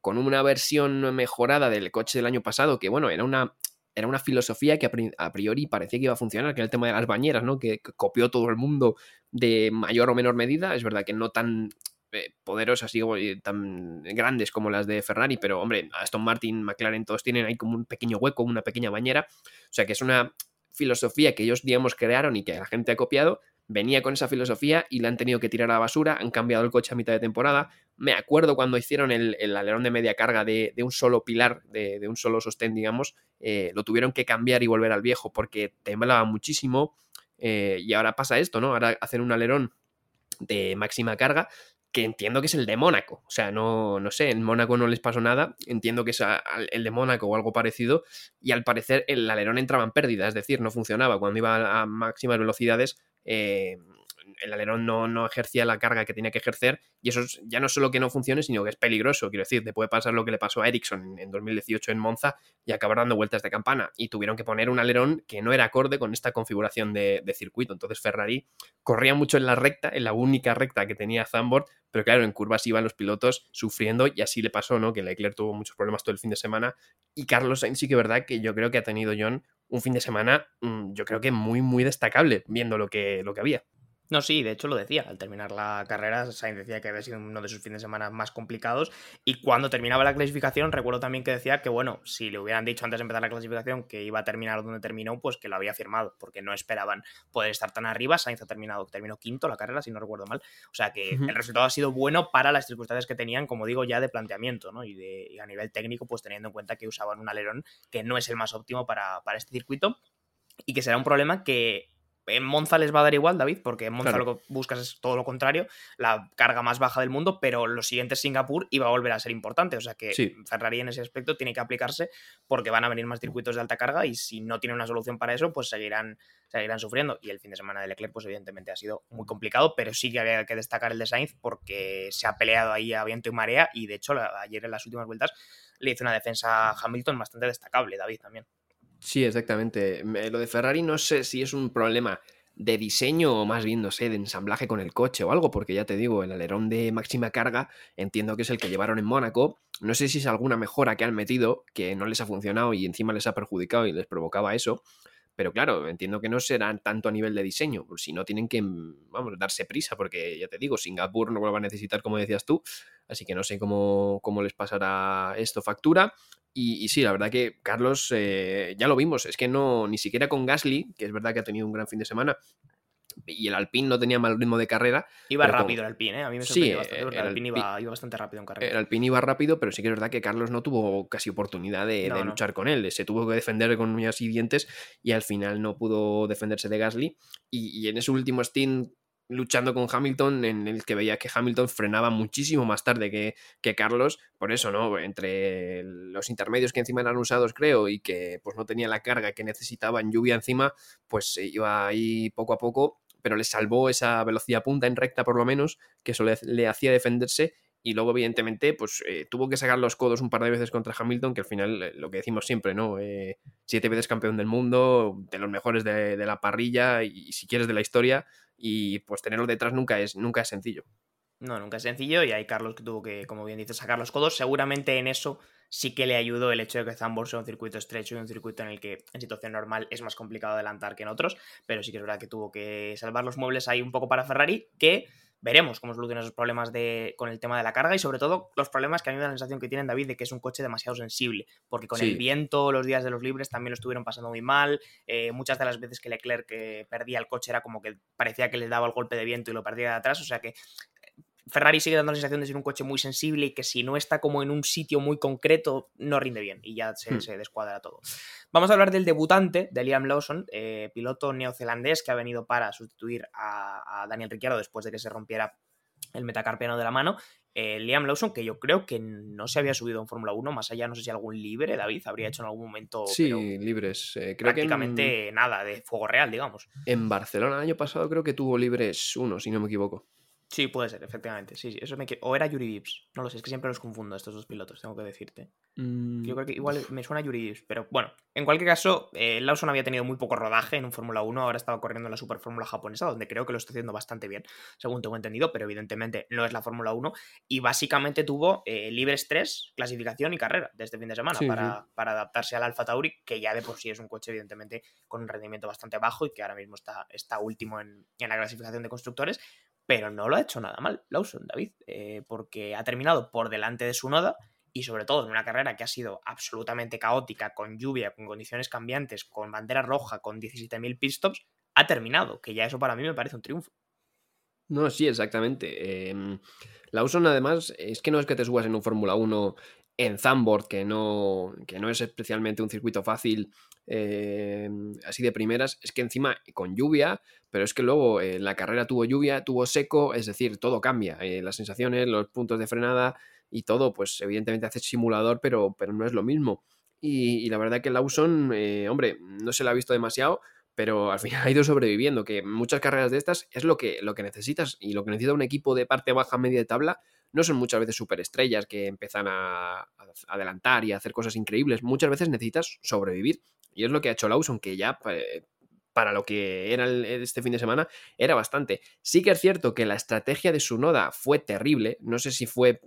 con una versión mejorada del coche del año pasado, que bueno, era una, era una filosofía que a priori parecía que iba a funcionar, que era el tema de las bañeras, ¿no? Que copió todo el mundo de mayor o menor medida. Es verdad que no tan eh, poderosas y tan grandes como las de Ferrari, pero hombre, Aston Martin, McLaren, todos tienen ahí como un pequeño hueco, una pequeña bañera. O sea que es una filosofía que ellos, digamos, crearon y que la gente ha copiado. Venía con esa filosofía y la han tenido que tirar a la basura, han cambiado el coche a mitad de temporada. Me acuerdo cuando hicieron el, alerón de media carga de, un solo pilar, de, un solo sostén, digamos, eh, lo tuvieron que cambiar y volver al viejo porque temblaba muchísimo. Eh, y ahora pasa esto, ¿no? Ahora hacen un alerón de máxima carga entiendo que es el de Mónaco. O sea, no, no sé, en Mónaco no les pasó nada, entiendo que es el de Mónaco o algo parecido, y al parecer el alerón entraba en pérdida, es decir, no funcionaba. Cuando iba a máximas velocidades, eh, el alerón no, ejercía la carga que tenía que ejercer y eso ya no solo que no funcione, sino que es peligroso. Quiero decir, te puede pasar lo que le pasó a Ericsson en 2018 en Monza y acabar dando vueltas de campana. Y tuvieron que poner un alerón que no era acorde con esta configuración de, circuito. Entonces Ferrari corría mucho en la recta, en la única recta que tenía Zambord, pero claro, en curvas iban los pilotos sufriendo y así le pasó, ¿no? Que Leclerc tuvo muchos problemas todo el fin de semana y Carlos Sainz sí que es verdad que yo creo que ha tenido John un fin de semana, mm, yo creo que muy, muy destacable, viendo lo que, lo que había. No, sí, de hecho lo decía. Al terminar la carrera, Sainz decía que había sido uno de sus fines de semana más complicados. Y cuando terminaba la clasificación, recuerdo también que decía que, bueno, si le hubieran dicho antes de empezar la clasificación que iba a terminar donde terminó, pues que lo había firmado, porque no esperaban poder estar tan arriba. Sainz ha terminado, terminó quinto la carrera, si no recuerdo mal. O sea que el resultado ha sido bueno para las circunstancias que tenían, como digo, ya de planteamiento, ¿no? Y, de, y a nivel técnico, pues teniendo en cuenta que usaban un alerón que no es el más óptimo para, para este circuito y que será un problema que en Monza les va a dar igual, David, porque en Monza lo que buscas es todo lo contrario, la carga más baja del mundo, pero lo siguiente es Singapur y va a volver a ser importante. O sea que Ferrari en ese aspecto tiene que aplicarse porque van a venir más circuitos de alta carga y si no tiene una solución para eso, pues seguirán, seguirán sufriendo. Y el fin de semana de Leclerc, pues evidentemente ha sido muy complicado, pero sí que había que destacar el de Sainz porque se ha peleado ahí a viento y marea y de hecho ayer en las últimas vueltas le hizo una defensa a Hamilton bastante destacable, David también. Sí, exactamente. Lo de Ferrari no sé si es un problema de diseño o más bien, no sé, de ensamblaje con el coche o algo, porque ya te digo, el alerón de máxima carga entiendo que es el que llevaron en Mónaco. No sé si es alguna mejora que han metido que no les ha funcionado y encima les ha perjudicado y les provocaba eso. Pero claro, entiendo que no serán tanto a nivel de diseño, si no tienen que, vamos, darse prisa, porque ya te digo, Singapur no lo va a necesitar como decías tú, así que no sé cómo, cómo les pasará esto factura. Y, sí, la verdad que Carlos, eh, ya lo vimos, es que no, ni siquiera con Gasly, que es verdad que ha tenido un gran fin de semana, y el Alpine no tenía mal ritmo de carrera. Iba rápido el Alpine, ¿eh? a mí me sorprendió bastante, el, Alpine iba, bastante rápido en carrera. El Alpine iba rápido, pero sí que es verdad que Carlos no tuvo casi oportunidad de, luchar con él. Se tuvo que defender con uñas y dientes y al final no pudo defenderse de Gasly. Y, y en ese último stint luchando con Hamilton, en el que veía que Hamilton frenaba muchísimo más tarde que, que, Carlos, por eso, ¿no? Entre los intermedios que encima eran usados, creo, y que pues no tenía la carga que necesitaba en lluvia encima, pues iba ahí poco a poco, pero le salvó esa velocidad punta en recta por lo menos, que eso le, hacía defenderse y luego, evidentemente, pues eh, tuvo que sacar los codos un par de veces contra Hamilton, que al final, eh, lo que decimos siempre, ¿no? Eh, siete veces campeón del mundo, de los mejores de, la parrilla y, si quieres, de la historia, y pues tenerlo detrás nunca es, nunca es sencillo. No, nunca es sencillo, y hay Carlos que tuvo que, como bien dices, sacar los codos. Seguramente en eso sí que le ayudó el hecho de que Zambor sea un circuito estrecho y un circuito en el que en situación normal es más complicado adelantar que en otros, pero sí que es verdad que tuvo que salvar los muebles ahí un poco para Ferrari, que veremos cómo soluciona esos problemas de, con el tema de la carga y sobre todo los problemas que a mí me da la sensación que tienen David de que es un coche demasiado sensible, porque con sí. el viento los días de los libres también lo estuvieron pasando muy mal, eh, muchas de las veces que Leclerc que perdía el coche era como que parecía que le daba el golpe de viento y lo perdía de atrás, o sea que Ferrari sigue dando la sensación de ser un coche muy sensible y que si no está como en un sitio muy concreto no rinde bien y ya se, hmm. se descuadra todo. Vamos a hablar del debutante de Liam Lawson, eh, piloto neozelandés que ha venido para sustituir a, a, Daniel Ricciardo después de que se rompiera el metacarpiano de la mano. Eh, Liam Lawson, que yo creo que no se había subido en Fórmula 1, más allá, no sé si algún libre, David, habría hecho en algún momento. Sí, libres. Eh, creo prácticamente que en... nada, de fuego real, digamos. En Barcelona el año pasado creo que tuvo libres uno, si no me equivoco. Sí, puede ser, efectivamente. Sí, sí. Eso me... O era Yuri Vips. No lo sé, es que siempre los confundo estos dos pilotos, tengo que decirte. Mm. Yo creo que igual me suena Yuri Vips. Pero bueno, en cualquier caso, eh, Lawson había tenido muy poco rodaje en un Fórmula 1. Ahora estaba corriendo en la Super Fórmula japonesa, donde creo que lo está haciendo bastante bien, según tengo entendido. Pero evidentemente no es la Fórmula 1. Y básicamente tuvo eh, libres 3, clasificación y carrera de este fin de semana Sí, para, sí. para adaptarse al Alfa Tauri, que ya de por sí es un coche, evidentemente, con un rendimiento bastante bajo y que ahora mismo está, está último en, en la clasificación de constructores pero no lo ha hecho nada mal Lawson, David, eh, porque ha terminado por delante de su noda y sobre todo en una carrera que ha sido absolutamente caótica, con lluvia, con condiciones cambiantes, con bandera roja, con 17.000 pit stops, ha terminado, que ya eso para mí me parece un triunfo. No, sí, exactamente. Eh, Lawson además es que no es que te subas en un Fórmula 1 en Zandvoort, que no, que no es especialmente un circuito fácil eh, así de primeras, es que encima con lluvia, pero es que luego eh, la carrera tuvo lluvia, tuvo seco, es decir, todo cambia, eh, las sensaciones, los puntos de frenada y todo, pues evidentemente hace simulador, pero, pero no es lo mismo. Y, la verdad que Lawson, eh, hombre, no se la ha visto demasiado, pero al final ha ido sobreviviendo, que muchas carreras de estas es lo que, lo que necesitas y lo que necesita un equipo de parte baja media de tabla no son muchas veces superestrellas que empiezan a, a, adelantar y a hacer cosas increíbles, muchas veces necesitas sobrevivir y es lo que ha hecho Lawson, que ya eh, para lo que era este fin de semana era bastante. Sí que es cierto que la estrategia de su noda fue terrible, no sé si fue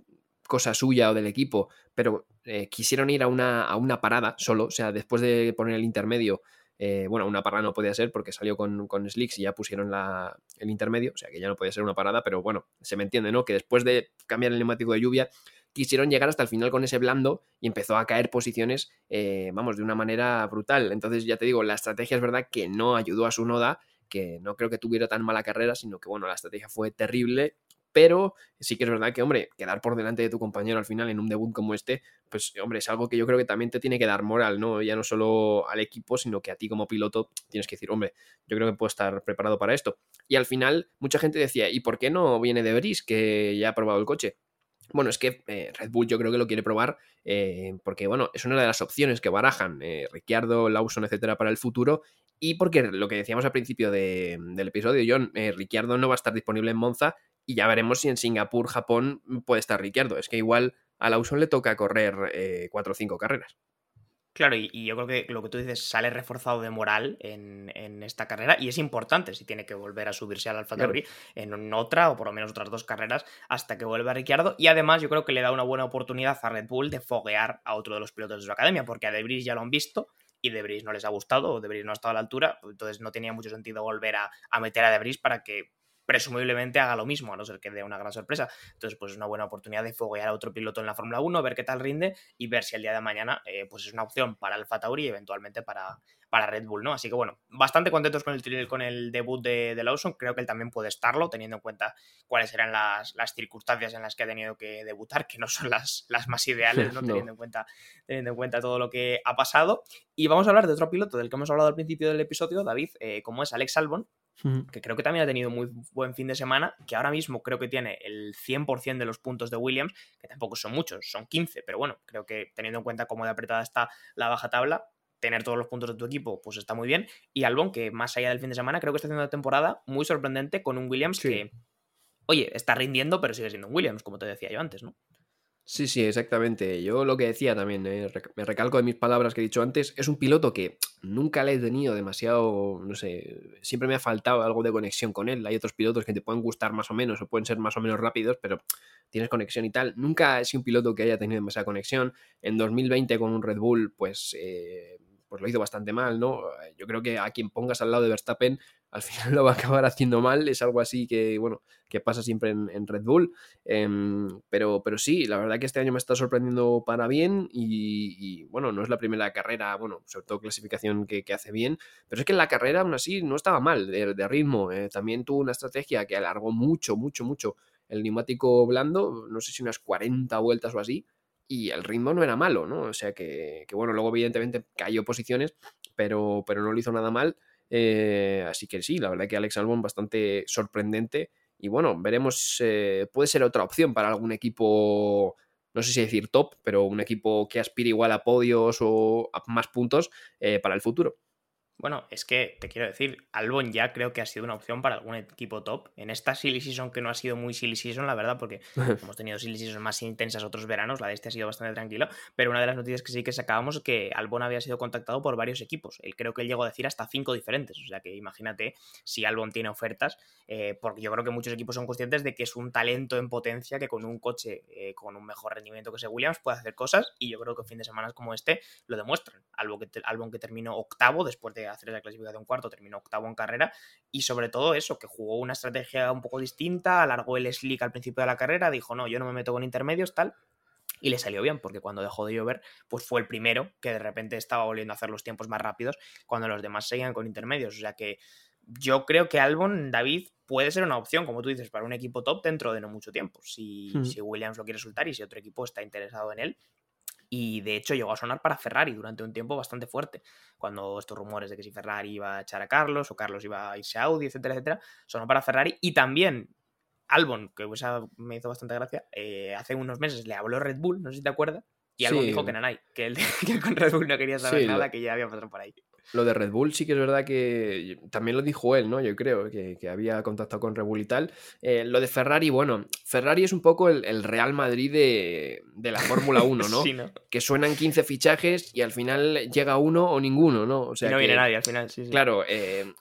cosa suya o del equipo, pero eh, quisieron ir a una, a una parada solo, o sea, después de poner el intermedio, eh, bueno, una parada no podía ser porque salió con, con Slicks y ya pusieron la, el intermedio, o sea que ya no podía ser una parada, pero bueno, se me entiende, ¿no? Que después de cambiar el neumático de lluvia, quisieron llegar hasta el final con ese blando y empezó a caer posiciones, eh, vamos, de una manera brutal. Entonces, ya te digo, la estrategia es verdad que no ayudó a su noda, que no creo que tuviera tan mala carrera, sino que, bueno, la estrategia fue terrible. Pero sí que es verdad que, hombre, quedar por delante de tu compañero al final en un debut como este, pues, hombre, es algo que yo creo que también te tiene que dar moral, ¿no? Ya no solo al equipo, sino que a ti como piloto tienes que decir, hombre, yo creo que puedo estar preparado para esto. Y al final, mucha gente decía, ¿y por qué no viene de Bris, que ya ha probado el coche? Bueno, es que eh, Red Bull yo creo que lo quiere probar eh, porque, bueno, es una de las opciones que barajan eh, Ricciardo, Lawson, etcétera, para el futuro. Y porque lo que decíamos al principio de, del episodio, John, eh, Ricciardo no va a estar disponible en Monza y ya veremos si en Singapur, Japón puede estar Ricciardo. Es que igual a Lawson le toca correr cuatro o cinco carreras. Claro, y, y, yo creo que lo que tú dices sale reforzado de moral en, en, esta carrera y es importante si tiene que volver a subirse al Alfa Tauri claro. en otra o por lo menos otras dos carreras hasta que vuelva Ricciardo y además yo creo que le da una buena oportunidad a Red Bull de foguear a otro de los pilotos de su academia porque a Debris ya lo han visto y Debris no les ha gustado o Debris no ha estado a la altura, entonces no tenía mucho sentido volver a, a meter a Debris para que presumiblemente haga lo mismo, a no ser que dé una gran sorpresa. Entonces, pues es una buena oportunidad de foguear a otro piloto en la Fórmula 1, ver qué tal rinde y ver si el día de mañana eh, pues es una opción para Alfa Tauri y eventualmente para, para Red Bull, ¿no? Así que bueno, bastante contentos con el, con el debut de, de, Lawson, creo que él también puede estarlo, teniendo en cuenta cuáles eran las, las, circunstancias en las que ha tenido que debutar, que no son las, las más ideales, ¿no? no. Teniendo, en cuenta, teniendo en cuenta todo lo que ha pasado. Y vamos a hablar de otro piloto del que hemos hablado al principio del episodio, David, eh, como es Alex Albon, que creo que también ha tenido muy buen fin de semana, que ahora mismo creo que tiene el 100% de los puntos de Williams, que tampoco son muchos, son 15, pero bueno, creo que teniendo en cuenta cómo de apretada está la baja tabla, tener todos los puntos de tu equipo, pues está muy bien. Y Albon, que más allá del fin de semana, creo que está haciendo una temporada muy sorprendente con un Williams sí. que oye, está rindiendo, pero sigue siendo un Williams, como te decía yo antes, ¿no? Sí, sí, exactamente. Yo lo que decía también, eh, me recalco de mis palabras que he dicho antes, es un piloto que nunca le he tenido demasiado, no sé, siempre me ha faltado algo de conexión con él. Hay otros pilotos que te pueden gustar más o menos o pueden ser más o menos rápidos, pero tienes conexión y tal. Nunca he sido un piloto que haya tenido demasiada conexión. En 2020 con un Red Bull, pues... Eh, pues lo hizo bastante mal, ¿no? Yo creo que a quien pongas al lado de Verstappen al final lo va a acabar haciendo mal, es algo así que, bueno, que pasa siempre en, Red Bull, em, pero, pero sí, la verdad que este año me está sorprendiendo para bien y, bueno, no es la primera carrera, bueno, sobre todo clasificación que, hace bien, pero es que la carrera aún así no estaba mal de, ritmo, eh, también tuvo una estrategia que alargó mucho, mucho, mucho el neumático blando, no sé si unas 40 vueltas o así, y el ritmo no era malo, ¿no? O sea que, bueno, luego evidentemente cayó posiciones, pero, pero no lo hizo nada mal. Eh, así que sí, la verdad que Alex Albon bastante sorprendente. Y bueno, veremos, eh, puede ser otra opción para algún equipo, no sé si decir top, pero un equipo que aspire igual a podios o a más puntos eh, para el futuro. Bueno, es que te quiero decir, Albon ya creo que ha sido una opción para algún equipo top. En esta silly season, que no ha sido muy silly season, la verdad, porque hemos tenido silly season más intensas otros veranos, la de este ha sido bastante tranquila. Pero una de las noticias que sí que sacábamos es que Albon había sido contactado por varios equipos. Él creo que él llegó a decir hasta cinco diferentes. O sea que imagínate si Albon tiene ofertas, eh, porque yo creo que muchos equipos son conscientes de que es un talento en potencia que con un coche eh, con un mejor rendimiento que ese Williams puede hacer cosas. Y yo creo que fin de semana como este lo demuestran. Albon que, Albon que terminó octavo después de hacer la clasificación cuarto, terminó octavo en carrera y sobre todo eso, que jugó una estrategia un poco distinta, alargó el slick al principio de la carrera, dijo no, yo no me meto con intermedios, tal, y le salió bien, porque cuando dejó de llover, pues fue el primero que de repente estaba volviendo a hacer los tiempos más rápidos cuando los demás seguían con intermedios. O sea que yo creo que Albon, David, puede ser una opción, como tú dices, para un equipo top dentro de no mucho tiempo. Si, hmm. si Williams lo quiere soltar y si otro equipo está interesado en él, y de hecho llegó a sonar para Ferrari durante un tiempo bastante fuerte, cuando estos rumores de que si Ferrari iba a echar a Carlos o Carlos iba a irse a Audi, etcétera, etcétera, sonó para Ferrari y también Albon, que me hizo bastante gracia, eh, hace unos meses le habló Red Bull, no sé si te acuerdas, y Albon dijo que Nanay, que él que con Red Bull no quería saber nada, que ya había pasado por ahí. Lo de Red Bull sí que es verdad que también lo dijo él, ¿no? Yo creo que, había contactado con Red Bull y tal. Eh, lo de Ferrari, bueno, Ferrari es un poco el, Real Madrid de, la Fórmula 1, ¿no? sí, ¿no? Que suenan 15 fichajes y al final llega uno o ninguno, ¿no? O sea no viene nadie al final, sí, sí. Claro, eh, eh,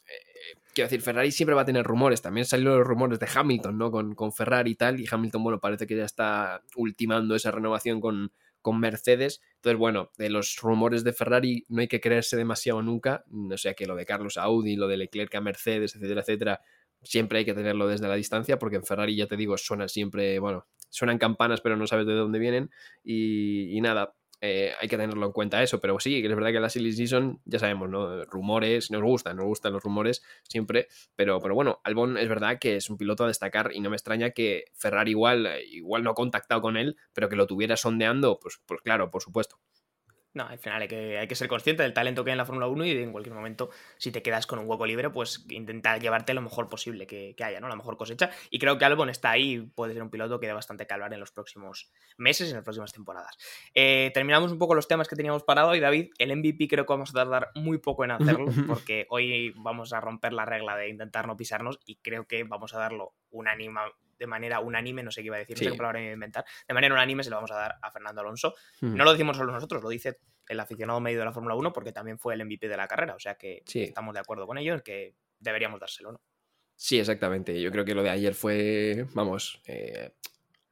quiero decir, Ferrari siempre va a tener rumores. También salieron los rumores de Hamilton, ¿no? Con, con Ferrari y tal. Y Hamilton, bueno, parece que ya está ultimando esa renovación con, con Mercedes. Entonces, bueno, de los rumores de Ferrari no hay que creerse demasiado nunca. O sea que lo de Carlos Audi, lo de Leclerc a Mercedes, etcétera, etcétera, siempre hay que tenerlo desde la distancia, porque en Ferrari, ya te digo, suena siempre, bueno, suenan campanas, pero no sabes de dónde vienen. Y, y nada, eh, hay que tenerlo en cuenta eso, pero sí, es verdad que la silly season, ya sabemos, ¿no? Rumores, nos gustan, nos gustan los rumores siempre, pero, pero bueno, Albon es verdad que es un piloto a destacar y no me extraña que Ferrari igual, igual no ha contactado con él, pero que lo tuviera sondeando, pues, pues claro, por supuesto. No, al final hay que, hay que ser consciente del talento que hay en la Fórmula 1 y en cualquier momento, si te quedas con un hueco libre, pues intentar llevarte lo mejor posible que, haya, ¿no? La mejor cosecha. Y creo que Albon está ahí, puede ser un piloto que dé bastante que hablar en los próximos meses y en las próximas temporadas. Eh, terminamos un poco los temas que teníamos parado y David, el MVP creo que vamos a tardar muy poco en hacerlo porque hoy vamos a romper la regla de intentar no pisarnos y creo que vamos a darlo unánime de manera unánime, no sé qué iba a decir, no sé qué palabra iba a inventar, de manera unánime se lo vamos a dar a Fernando Alonso. Hmm. No lo decimos solo nosotros, lo dice el aficionado medio de la Fórmula 1 porque también fue el MVP de la carrera, o sea que estamos de acuerdo con ello en que deberíamos dárselo, ¿no? Sí, exactamente. Yo creo que lo de ayer fue, vamos, eh,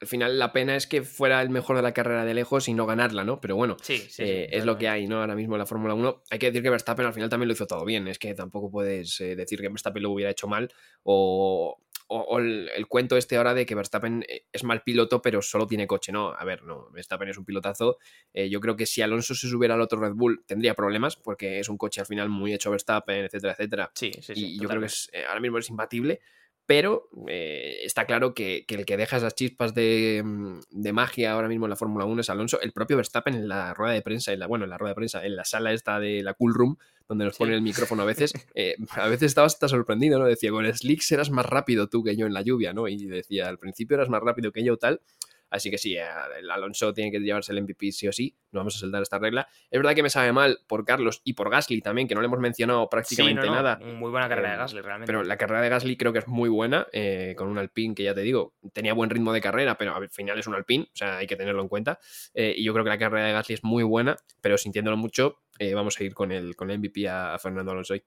al final la pena es que fuera el mejor de la carrera de lejos y no ganarla, ¿no? Pero bueno, sí, eh, es lo que hay, ¿no? Ahora mismo en la Fórmula 1. Hay que decir que Verstappen al final también lo hizo todo bien. Es que tampoco puedes eh, decir que Verstappen lo hubiera hecho mal o, o, el, cuento este ahora de que Verstappen eh, es mal piloto, pero solo tiene coche. No, a ver, no, Verstappen es un pilotazo. Eh, yo creo que si Alonso se subiera al otro Red Bull tendría problemas, porque es un coche al final muy hecho Verstappen, etcétera, etcétera. Sí, sí, sí. Y yo creo que eh, ahora mismo es imbatible. Pero está claro que, el que deja esas chispas de, mm, de magia ahora mismo en la Fórmula 1 es Alonso. El propio Verstappen en la rueda de prensa, en la, bueno, en la rueda de prensa, en la sala esta de la Cool Room, donde nos ponen el micrófono a veces, eh, a veces estaba hasta sorprendido, ¿no? Decía, con Slicks eras más rápido tú que yo en la lluvia, ¿no? Y decía, al principio eras más rápido que yo tal. Así que sí, el Alonso tiene que llevarse el MVP sí o sí, no vamos a saltar esta regla. Es verdad que me sabe mal por Carlos y por Gasly también, que no le hemos mencionado prácticamente nada. Muy buena carrera de Gasly, realmente. Pero la carrera de Gasly creo que es muy buena, eh, con un Alpine que ya te digo, tenía buen ritmo de carrera, pero al final es un Alpine, o sea, hay que tenerlo en cuenta. Eh, y yo creo que la carrera de Gasly es muy buena, pero sintiéndolo mucho, eh, vamos a ir con el, con el MVP a, Fernando Alonso hoy.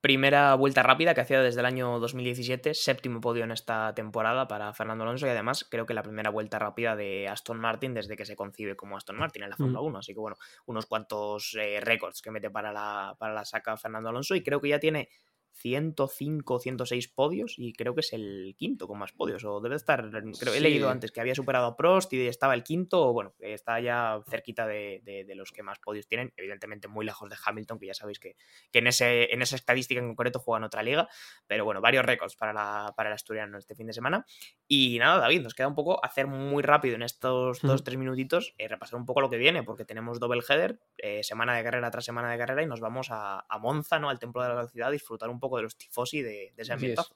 Primera vuelta rápida que hacía desde el año 2017, séptimo podio en esta temporada para Fernando Alonso y además creo que la primera vuelta rápida de Aston Martin desde que se concibe como Aston Martin en la Fórmula 1. Mm. Así que bueno, unos cuantos récords que mete para la, para la saca Fernando Alonso y creo que ya tiene 105, 106 podios y creo que es el quinto con más podios. O debe estar, creo, he leído antes que había superado a Prost y estaba el quinto, o bueno, está ya cerquita de, los que más podios tienen, evidentemente muy lejos de Hamilton, que ya sabéis que, en, ese, en esa estadística en concreto juega en otra liga, pero bueno, varios récords para, la, para el asturiano este fin de semana. Y nada, David, nos queda un poco hacer muy rápido en estos dos, tres minutitos, eh, repasar un poco lo que viene, porque tenemos double header, eh, semana de carrera tras semana de carrera y nos vamos a, a Monza, ¿no? Al Templo de la Velocidad, a disfrutar un poco de los tifosi de, ese ambientazo.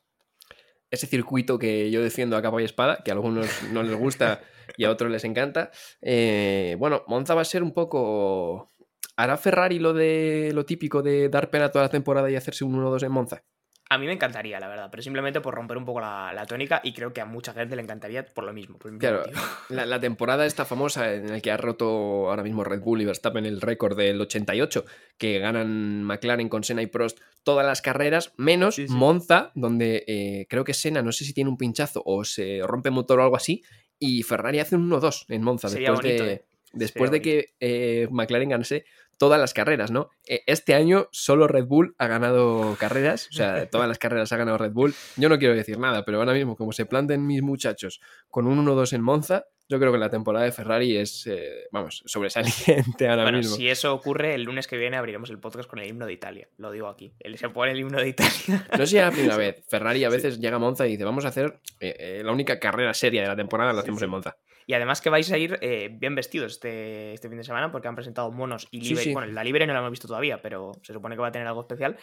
Ese circuito que yo defiendo a capa y espada, que a algunos no les gusta y a otros les encanta. Eh, bueno, Monza va a ser un poco. ¿Hará Ferrari lo de lo típico de dar pena toda la temporada y hacerse un 1-2 en Monza? A mí me encantaría, la verdad, pero simplemente por romper un poco la, tónica y creo que a mucha gente le encantaría por lo mismo. claro, la, temporada está famosa en la que ha roto ahora mismo Red Bull y Verstappen el récord del 88, que ganan McLaren con Senna y Prost todas las carreras, menos Monza, donde eh, creo que Senna, no sé si tiene un pinchazo o se rompe motor o algo así, y Ferrari hace un 1-2 en Monza después de... ¿eh? Después de que eh, McLaren ganase todas las carreras, ¿no? E, este año solo Red Bull ha ganado carreras, o sea, todas las carreras ha ganado Red Bull. Yo no quiero decir nada, pero ahora mismo, como se planten mis muchachos con un 1-2 en Monza, yo creo que la temporada de Ferrari es, eh, vamos, sobresaliente ahora bueno, mismo. Si eso ocurre, el lunes que viene abriremos el podcast con el himno de Italia. Lo digo aquí. Él se pone el himno de Italia. No sé si es la primera vez. Ferrari a veces llega a Monza y dice, vamos a hacer eh, eh, la única carrera seria de la temporada, la hacemos en Monza. Y además que vais a ir bien vestidos este, este fin de semana porque han presentado monos y libre. Bueno, la libre no la hemos visto todavía, pero se supone que va a tener algo especial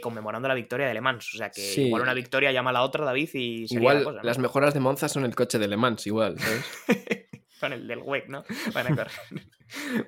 conmemorando la victoria de Le Mans. O sea que igual una victoria llama a la otra, David, y Igual las mejoras de Monza son el coche de Le Mans, igual, ¿sabes? con el del WEC, ¿no? Van a correr.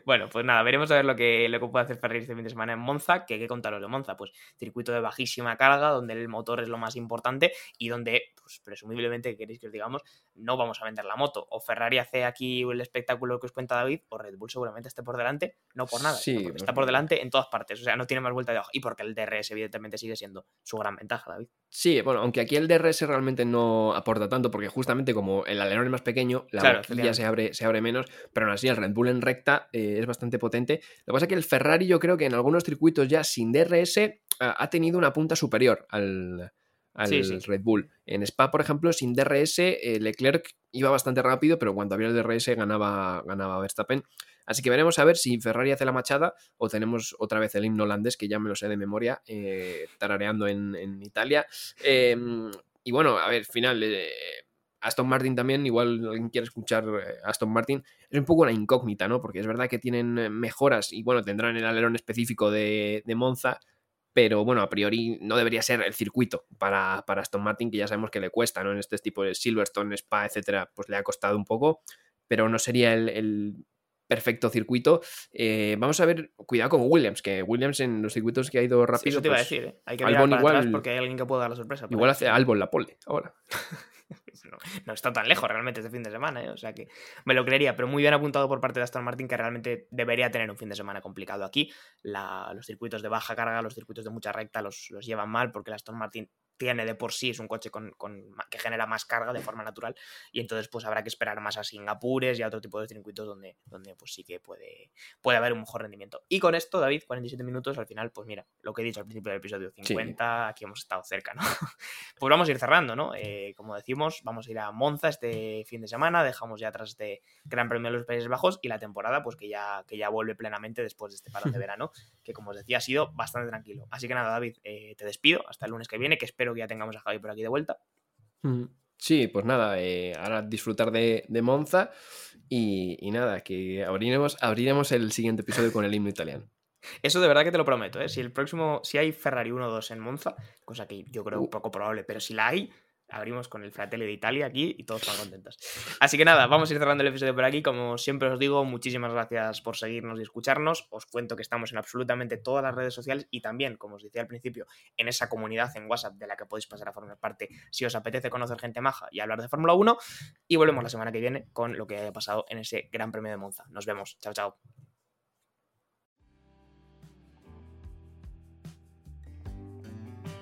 Bueno, pues nada, veremos a ver lo que, lo que puede hacer Ferrari este fin de semana en Monza. Que qué contaros de Monza? Pues circuito de bajísima carga, donde el motor es lo más importante y donde, pues presumiblemente, queréis que os digamos, no vamos a vender la moto. O Ferrari hace aquí el espectáculo que os cuenta David, o Red Bull seguramente esté por delante, no por nada, sí, está por delante en todas partes. O sea, no tiene más vuelta de hoja. Y porque el DRS, evidentemente, sigue siendo su gran ventaja, David. Sí, bueno, aunque aquí el DRS realmente no aporta tanto, porque justamente como el alerón es más pequeño, la claro, se abre, se abre menos, pero aún así el Red Bull en recta eh, es bastante potente. Lo que pasa es que el Ferrari yo creo que en algunos circuitos ya sin DRS ha tenido una punta superior al, Red Bull. En Spa, por ejemplo, sin DRS, eh, Leclerc iba bastante rápido, pero cuando había el DRS ganaba, ganaba Verstappen. Así que veremos a ver si Ferrari hace la machada o tenemos otra vez el himno holandés, que ya me lo sé de memoria, eh, tarareando en, Italia. Em, y bueno, a ver, final. Eh, Aston Martin también, igual alguien quiere escuchar eh, Aston Martin, es un poco una incógnita, ¿no? Porque es verdad que tienen mejoras y bueno, tendrán el alerón específico de, Monza, pero bueno, a priori no debería ser el circuito para, para, Aston Martin, que ya sabemos que le cuesta, ¿no? En este tipo de Silverstone, Spa, etcétera, pues le ha costado un poco, pero no sería el perfecto circuito. Eh, vamos a ver, cuidado con Williams, que Williams en los circuitos que ha ido rápido. eso te iba a pues, decir, ¿eh? hay que mirar para igual, atrás porque hay alguien que pueda dar la sorpresa. Igual hace Albon la pole ahora. no, está tan lejos realmente este fin de semana, ¿eh? o sea que me lo creería, pero muy bien apuntado por parte de Aston Martin que realmente debería tener un fin de semana complicado aquí. los circuitos de baja carga, los circuitos de mucha recta los, los llevan mal porque el Aston Martin tiene de por sí, es un coche con, que genera más carga de forma natural y entonces pues habrá que esperar más a Singapures y a otro tipo de circuitos donde, donde pues sí que puede, puede haber un mejor rendimiento. Y con esto, David, 47 minutos, al final, pues mira, lo que he dicho al principio del episodio 50, aquí hemos estado cerca, ¿no? pues vamos a ir cerrando, ¿no? Eh, como decimos, vamos a ir a Monza este fin de semana, dejamos ya atrás este Gran Premio de los Países Bajos y la temporada pues que ya, que ya vuelve plenamente después de este parón de verano, que como os decía ha sido bastante tranquilo. Así que nada, David, eh, te despido hasta el lunes que viene, que espero que ya tengamos a Javi por aquí de vuelta. Mm. Sí, pues nada, eh, ahora disfrutar de, Monza y, nada, que abriremos, abriremos el siguiente episodio con el himno italiano. Eso de verdad que te lo prometo, ¿eh? Si el próximo, si hay Ferrari 1-2 en Monza, cosa que yo creo un uh. poco probable, pero si la hay, abrimos con el Fratelli de Italia aquí y todos están contentos. Así que nada, vamos a ir cerrando el episodio por aquí. Como siempre os digo, muchísimas gracias por seguirnos y escucharnos. Os cuento que estamos en absolutamente todas las redes sociales y también, como os decía al principio, en esa comunidad en WhatsApp de la que podéis pasar a formar parte si os apetece conocer gente maja y hablar de Fórmula 1. Y volvemos la semana que viene con lo que haya pasado en ese Gran Premio de Monza. Nos vemos. Chao, chao.